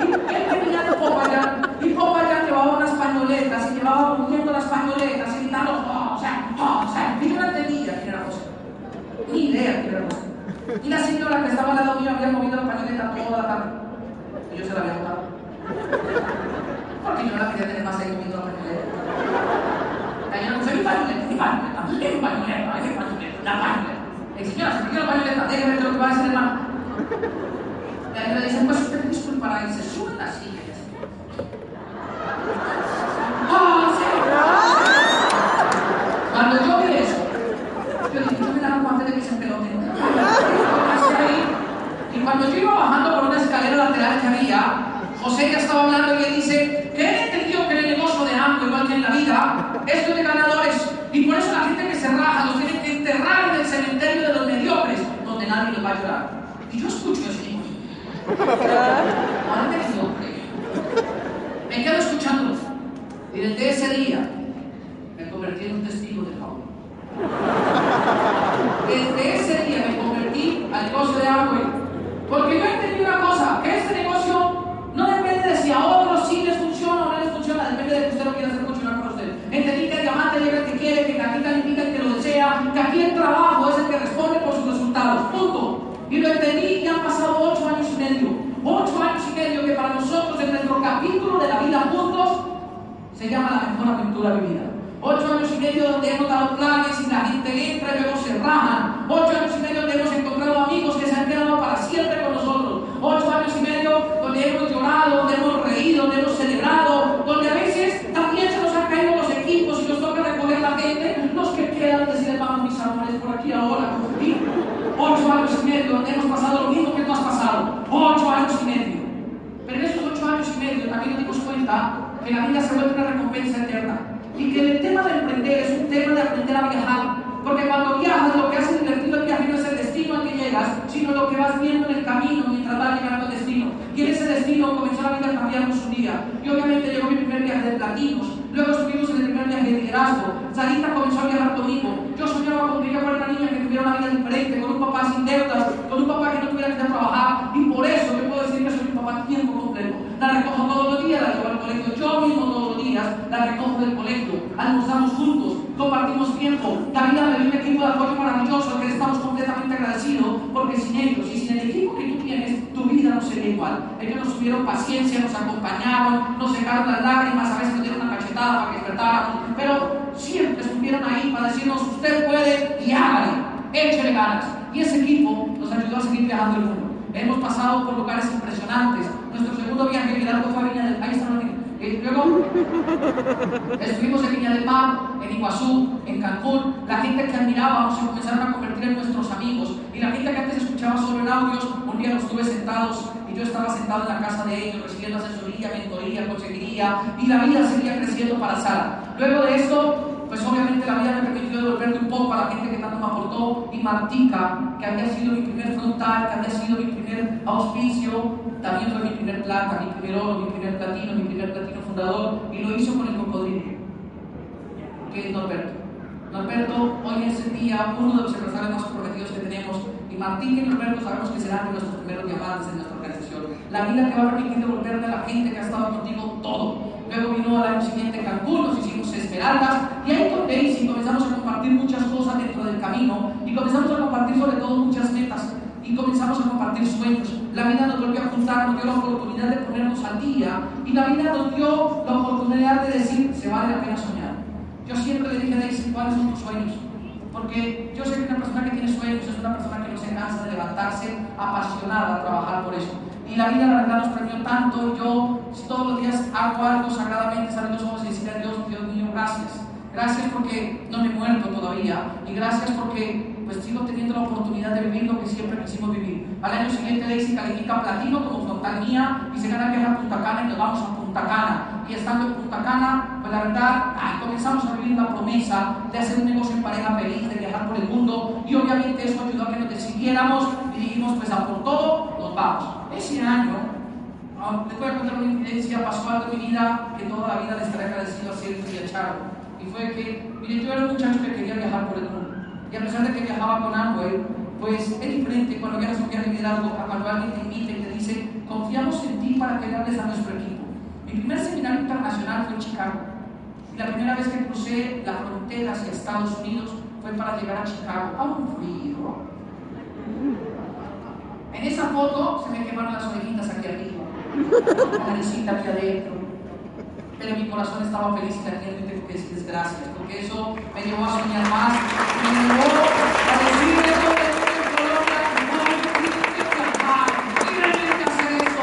Speaker 4: Él venía de Popayán, y Popayán llevaba unas pañoletas, y llevaba moviendo las pañoletas, y gritando, José, José. Y yo no entendía quién era José. Ni idea quién era José. Y la señora que estaba al lado mío había movido la pañoleta toda la tarde. Y yo se la había botado. Porque yo no la quería tener más ahí comiendo la pañoleta. La señora me dice, mi pañoleta, mi pañoleta, mi pañoleta, mi pañoleta, la pañoleta. Le dice, señora, se me quedó la pañoleta, déjeme lo que va a decir el hermano. La dice, pues usted me disculpará, y se sube la silla. y dice, ¡Oh, sí! Cuando yo vi eso, yo dije, yo me daba cuenta de que se pelote. Y cuando yo iba bajando por una escalera lateral que había, José ya estaba hablando y él dice que él entendió que en el negocio de hambre, igual que en esto es de ganadores. Y por eso la gente que se raja los tiene que enterrar en el cementerio de los mediocres, donde nadie los va a llorar. Y yo escucho eso y digo, ¿cuál mediocre? Me quedo escuchándolos. Y desde ese día me convertí en un testigo de Jehová. Desde ese día me convertí al negocio de Amway. Porque yo entendí una cosa, que este negocio no depende de si a otros sí les funciona o no les funciona, depende de que usted lo quiera hacer funcionar para usted. Entendí que el diamante llega el que quiere, que aquí califica el que lo desea, que aquí el trabajo es el que responde por sus resultados. Punto. Y lo entendí ocho años y medio. Ocho años y medio que para nosotros en nuestro capítulo de la vida juntos se llama la mejor aventura vivida. Ocho años y medio donde hemos dado planes y la gente entra y luego se rajan. Ocho años y medio donde hemos encontrado amigos que se han quedado para siempre con nosotros. Ocho años y medio donde hemos llorado, donde hemos reído, donde hemos celebrado, donde a veces también se nos han caído los equipos y nos toca recoger la gente, los que quedan, decir vamos mis amores por aquí ahora. Y ocho años y medio donde hemos pasado lo mismo que tú has pasado. Ocho años y medio. Pero en esos ocho años y medio también nos dimos cuenta que la vida se vuelve una recompensa eterna. Y que el tema de emprender es un tema de aprender a viajar. Porque cuando viajas, lo que hace divertido el viaje no es el destino al que llegas, sino lo que vas viendo en el camino mientras vas llegando al destino. Y en ese destino comenzó la vida a cambiarnos un día. Y obviamente llegó mi primer viaje de platinos. Luego estuvimos en el primer viaje de liderazgo. Sarita comenzó a viajar conmigo. Yo soñaba con que ella fuera una niña que tuviera una vida diferente, con un papá sin deudas, con un papá que no tuviera que trabajar. Y por eso yo puedo decir que soy un papá tiempo. La recojo todos los días, la llevo al colegio yo mismo todos los días, la recojo del colegio. Almorzamos juntos, compartimos tiempo. David me dio un equipo de apoyo maravilloso al que estamos completamente agradecidos porque sin ellos y sin el equipo que tú tienes, tu vida no sería igual. Ellos nos tuvieron paciencia, nos acompañaron, nos secaron las lágrimas, a veces nos dieron una cachetada para que despertáramos, pero siempre estuvieron ahí para decirnos, usted puede y hágale, échele ganas. Y ese equipo nos ayudó a seguir viajando el mundo. Hemos pasado por lugares impresionantes. Nuestro segundo viaje liderazgo fue a Viña del País. Luego estuvimos en Viña del Mar, en Iguazú, en Cancún. La gente que admirábamos se comenzaron a convertir en nuestros amigos. Y la gente que antes escuchaba solo en audios, un día los tuve sentados y yo estaba sentado en la casa de ellos recibiendo asesoría, mentoría, consejería y la vida seguía creciendo para Sara. Luego de esto, pues obviamente la vida me permitió devolverle un poco a la gente que me aportó y Martica, que había sido mi primer frontal, que había sido mi primer auspicio, también fue mi primer plata, mi primer oro, mi primer platino, mi primer platino fundador y lo hizo con el cocodrilo, que es Norberto. Norberto hoy es el día uno de los empresarios más comprometidos que tenemos y Martín y Norberto sabemos que serán nuestros primeros diamantes en nuestra organización. La vida te va a permitir devolverle a la gente que ha estado contigo todo. Luego vino al año siguiente Cancún, nos hicimos Esmeraldas y ahí con Daisy comenzamos a compartir muchas cosas dentro del camino y comenzamos a compartir sobre todo muchas metas y comenzamos a compartir sueños. La vida nos volvió a juntar, nos dio la oportunidad de ponernos al día y la vida nos dio la oportunidad de decir, se vale la pena soñar. Yo siempre le dije a Daisy, ¿cuáles son tus sueños? Porque yo sé que una persona que tiene sueños es una persona que no se cansa de levantarse apasionada a trabajar por eso. Y la vida, la verdad, nos premió tanto. Yo todos los días hago algo sagradamente, salen los ojos y decirle a Dios, Dios mío, gracias. Gracias porque no me he muerto todavía. Y gracias porque pues sigo teniendo la oportunidad de vivir lo que siempre quisimos vivir. Al año siguiente Daisy califica platino como frontal mía y se gana viajar a Punta Cana y nos vamos a Punta Cana. Y estando en Punta Cana, pues la verdad, comenzamos a vivir la promesa de hacer un negocio en pareja feliz, de viajar por el mundo. Y obviamente eso ayudó a que nos decidiéramos y dijimos, pues a por todo, nos vamos. Ese año, les voy a contar una incidencia, pasó en mi vida que toda la vida les estaré agradecido a Sergio y a Charo. Y fue que, mire, yo era un muchacho que quería viajar por el mundo. Y a pesar de que viajaba con Amway, pues es diferente cuando viajas un viaje de liderazgo a cuando alguien te invita y te dice, confiamos en ti para que le hables a nuestro equipo. Mi primer seminario internacional fue en Chicago. Y la primera vez que crucé la frontera hacia Estados Unidos fue para llegar a Chicago, a un frío. En esa foto se me quemaron las orejitas aquí arriba, la narecita aquí adentro. Pero mi corazón estaba feliz y y tengo que decirles gracias, porque eso me llevó a soñar más, me llevó a decirle a todo el mundo en Colombia, no, yo quiero viajar, quiero realmente hacer eso.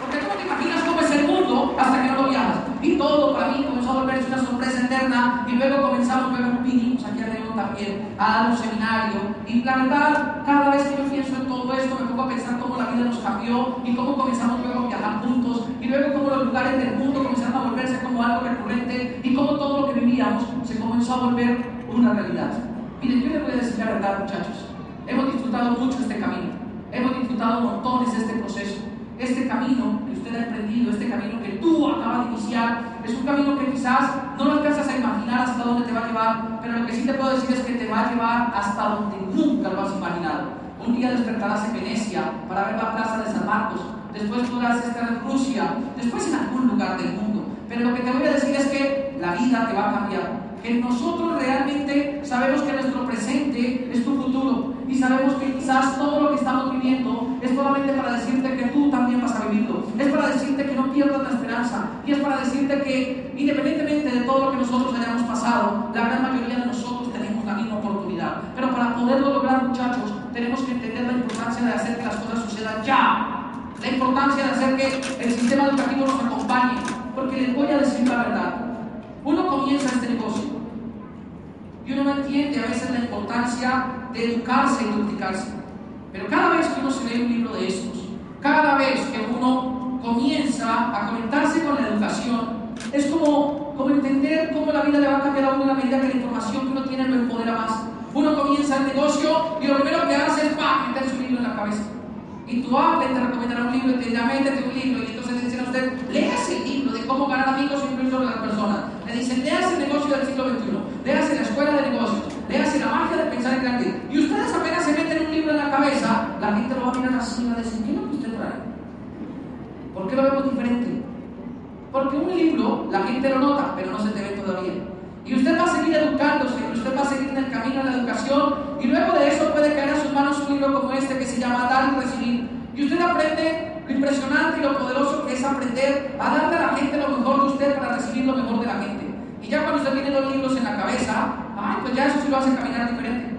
Speaker 4: Porque tú no te imaginas cómo es el mundo hasta que no lo viajas. Y todo para mí comenzó a volverse una sorpresa eterna, y luego comenzamos, luego vinimos aquí a León también a dar un seminario. Y la verdad, cada vez que yo pienso en todo esto, me pongo a pensar cómo la vida nos cambió y cómo comenzamos luego a viajar juntos y luego cómo los lugares del mundo comenzaron a volverse como algo recurrente y cómo todo lo que vivíamos se comenzó a volver una realidad. Miren, yo les voy a decir la verdad, muchachos. Hemos disfrutado mucho este camino. Hemos disfrutado montones de este proceso. Este camino que usted ha emprendido, este camino que tú acabas de iniciar, es un camino que quizás no lo alcanzas a imaginar hasta dónde te va a llevar, pero lo que sí te puedo decir es que te va a llevar hasta donde nunca lo has imaginado. Un día despertarás en Venecia para ver la plaza de San Marcos, después podrás estar en Rusia, después en algún lugar del mundo. Pero lo que te voy a decir es que la vida te va a cambiar que nosotros realmente sabemos que nuestro presente es tu futuro y sabemos que quizás todo lo que estamos viviendo es solamente para decirte que tú también vas a vivirlo, es para decirte que no pierdas la esperanza y es para decirte que independientemente de todo lo que nosotros hayamos pasado, la gran mayoría de nosotros tenemos la misma oportunidad. Pero para poderlo lograr, muchachos, tenemos que entender la importancia de hacer que las cosas sucedan ya. La importancia de hacer que el sistema educativo nos acompañe. Porque les voy a decir la verdad. Uno comienza este negocio y uno no entiende a veces la importancia de educarse y educarse. Pero cada vez que uno se lee un libro de estos, cada vez que uno comienza a conectarse con la educación, es como, como entender cómo la vida le va a cambiar a uno a medida que la información que uno tiene lo empodera más. Uno comienza el negocio y lo primero que hace es ¡pam! meter su libro en la cabeza. Y tú hablas, te recomendará un libro y te dirá, métete un libro. Y entonces le dicen a usted, léase el libro de cómo ganar amigos y influir sobre las personas. Le dicen, léase el negocio del siglo XXI, léase la escuela de negocios, léase la magia de pensar en grande. Y ustedes apenas se meten un libro en la cabeza, la gente lo va a mirar así y va a decir, ¿qué es lo que usted trae? ¿Por qué lo vemos diferente? Porque un libro, la gente lo nota, pero no se te ve todavía. Y usted va a seguir educándose, y usted va a seguir en el camino de la educación, y luego de eso puede caer a sus manos un libro como este que se llama Dar y Recibir. Y usted aprende lo impresionante y lo poderoso que es aprender a darle a la gente lo mejor de usted para recibir lo mejor de la gente. Y ya cuando usted tiene los libros en la cabeza, ay, pues ya eso sí lo hace caminar diferente.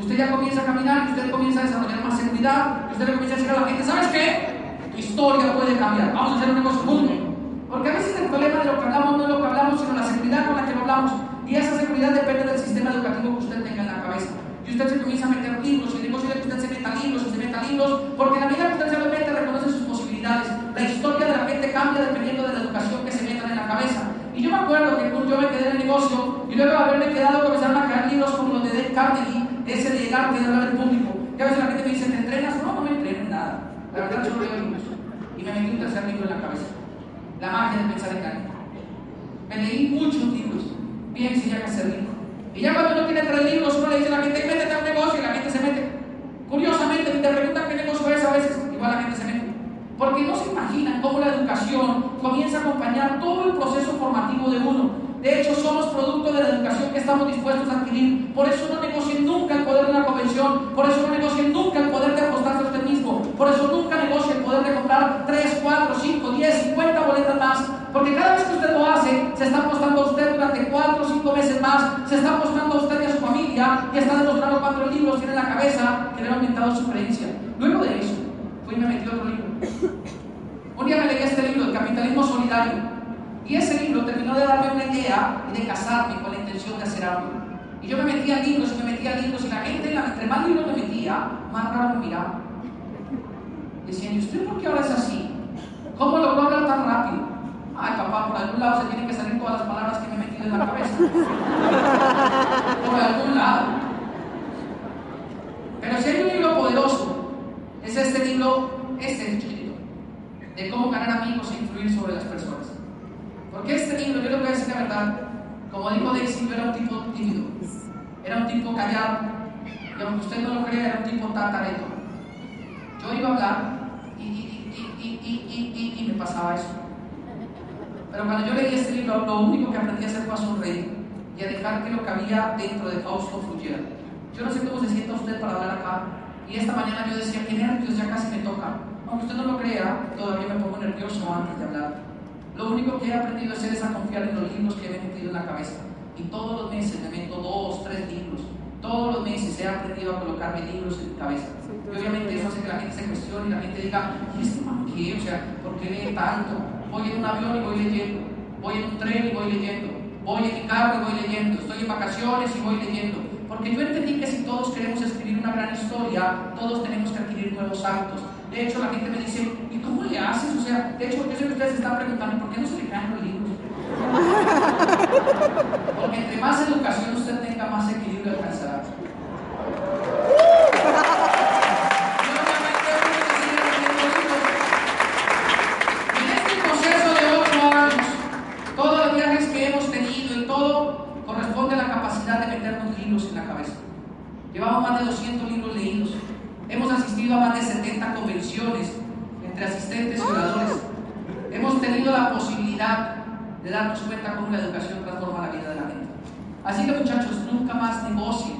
Speaker 4: Usted ya comienza a caminar y usted comienza a desarrollar más seguridad, y usted le comienza a decir a la gente, ¿sabes qué? Tu historia puede cambiar, vamos a hacer un negocio juntos. Porque a veces el problema de lo que hablamos no es lo que hablamos, sino la seguridad con la que lo hablamos. Y esa seguridad depende del sistema educativo que usted tenga en la cabeza. Y usted se comienza a meter libros, y es posible que usted se meta libros, y se meta libros, porque la medida que usted reconoce sus posibilidades. La historia de la gente cambia dependiendo de la educación que se metan en la cabeza. Y yo me acuerdo que yo me quedé en el negocio, y luego de haberme quedado comenzaron a caer libros como los de Dave Carnegie, ese de arte de hablar en público. Y a veces la gente me dice, ¿te entrenas? No, no me entreno en nada. La verdad, yo no leo libros. Y me metí un tercer libro en la cabeza. La magia de pensar en grande. Me leí muchos libros. Bien, si ya que hacer rico. Y ya cuando uno tiene tres libros, uno le dice a la gente, métete a un negocio y la gente se mete. Curiosamente, te preguntan qué negocio es a veces, igual la gente se mete. Porque no se imaginan cómo la educación comienza a acompañar todo el proceso formativo de uno. De hecho, somos producto de la educación que estamos dispuestos a adquirir. Por eso no negocien nunca el poder de una convención. Por eso no negocien nunca el poder de apostarse a usted mismo. Por eso nunca negocien poder de comprar 3, 4, 5, 10, 50 boletas más. Porque cada vez que usted lo hace, se está apostando a usted durante 4 o 5 meses más. Se está apostando a usted y a su familia. Y está demostrando cuántos libros tiene en la cabeza que le han aumentado su creencia. Luego de eso, fui y me metí otro libro. Un día me leí este libro, El capitalismo solidario. Y ese libro terminó de darme una idea y de casarme con la intención de hacer algo. Y yo me metía libros y me metía libros y la gente, entre más libros me metía, más raro me miraba. Decían, ¿y usted por qué ahora es así? ¿Cómo logró hablar tan rápido? Ay, papá, por algún lado se tienen que salir todas las palabras que me he metido en la cabeza. por algún lado. Pero si hay un libro poderoso, es este libro, este libro, de cómo ganar amigos e influir sobre las personas. Porque este libro, yo le voy a decir la verdad, como dijo Daisy, yo era un tipo tímido, era un tipo callado, y aunque usted no lo crea, era un tipo tatareto. Yo iba a hablar y, y, y, y, me pasaba eso. Pero cuando yo leí este libro, lo único que aprendí a hacer fue a sonreír y a dejar que lo que había dentro de Fausto fluyera. Yo no sé cómo se sienta usted para hablar acá, y esta mañana yo decía, qué nervios, ya casi me toca. Aunque usted no lo crea, todavía me pongo nervioso antes de hablar. Lo único que he aprendido a hacer es a confiar en los libros que me he metido en la cabeza. Y todos los meses me meto dos, tres libros. Todos los meses he aprendido a colocarme libros en mi cabeza. Y obviamente eso hace que la gente se cuestione y la gente diga, ¿y este man qué? O sea, ¿por qué lee tanto? Voy en un avión y voy leyendo. Voy en un tren y voy leyendo. Voy en mi carro y voy leyendo. Estoy en vacaciones y voy leyendo. Porque yo entendí que si todos queremos escribir una gran historia, todos tenemos que adquirir nuevos hábitos. De hecho, la gente me dice, ¿y cómo le haces? O sea, de hecho, yo sé que ustedes se están preguntando, ¿por qué no se le caen los libros? (laughs) Porque entre más educación usted tenga, más equilibrio alcanzará. De darnos cuenta cómo la educación transforma la vida de la gente. Así que muchachos, nunca más negocien,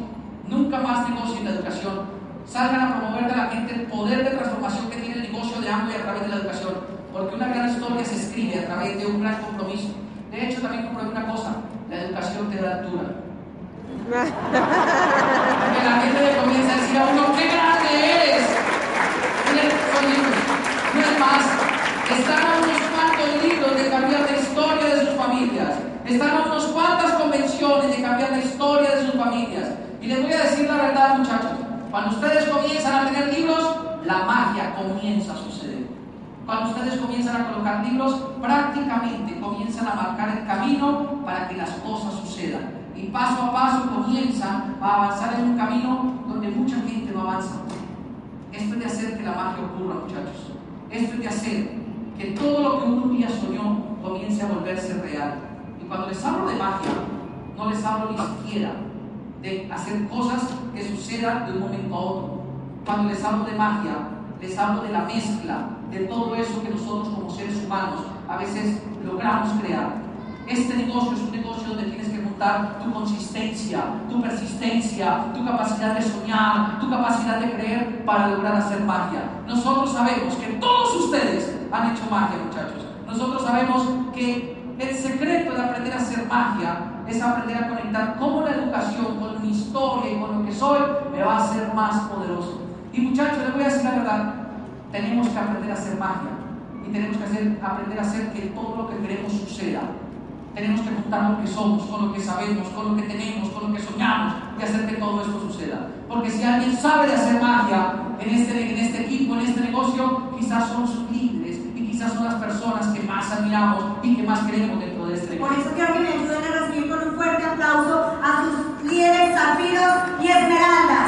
Speaker 4: nunca más negocien la educación. Salgan a promover de la gente el poder de transformación que tiene el negocio de hambre a través de la educación, porque una gran historia se escribe a través de un gran compromiso. De hecho, también comprobé una cosa, la educación te da altura. (laughs) Porque la gente le comienza a decir a uno, ¡qué grande eres! Miren. No es más, están a unos cuantos libros de cambiar la historia de sus familias. Están a unos cuantas convenciones de cambiar la historia de sus familias. Y les voy a decir la verdad, muchachos. Cuando ustedes comienzan a tener libros, la magia comienza a suceder. Cuando ustedes comienzan a colocar libros, prácticamente comienzan a marcar el camino para que las cosas sucedan. Y paso a paso comienzan a avanzar en un camino donde mucha gente no avanza. Esto es de hacer que la magia ocurra, muchachos. Esto es de hacer que todo lo que un día soñó comience a volverse real. Cuando les hablo de magia, no les hablo ni siquiera de hacer cosas que sucedan de un momento a otro. Cuando les hablo de magia, les hablo de la mezcla de todo eso que nosotros como seres humanos a veces logramos crear. Este negocio es un negocio donde tienes que montar tu consistencia, tu persistencia, tu capacidad de soñar, tu capacidad de creer para lograr hacer magia. Nosotros sabemos que todos ustedes han hecho magia, muchachos. Nosotros sabemos que el secreto de aprender a hacer magia es aprender a conectar cómo la educación con mi historia y con lo que soy me va a hacer más poderoso. Y muchachos, les voy a decir la verdad, tenemos que aprender a hacer magia y tenemos que aprender a hacer que todo lo que queremos suceda. Tenemos que juntar lo que somos, con lo que sabemos, con lo que tenemos, con lo que soñamos y hacer que todo esto suceda. Porque si alguien sabe de hacer magia en este, en este equipo, en este negocio, quizás son sus quizás son las personas que más admiramos y que más queremos dentro de este
Speaker 2: Por eso quiero que me ayuden a recibir con un fuerte aplauso a sus líderes, zafiros y esmeraldas.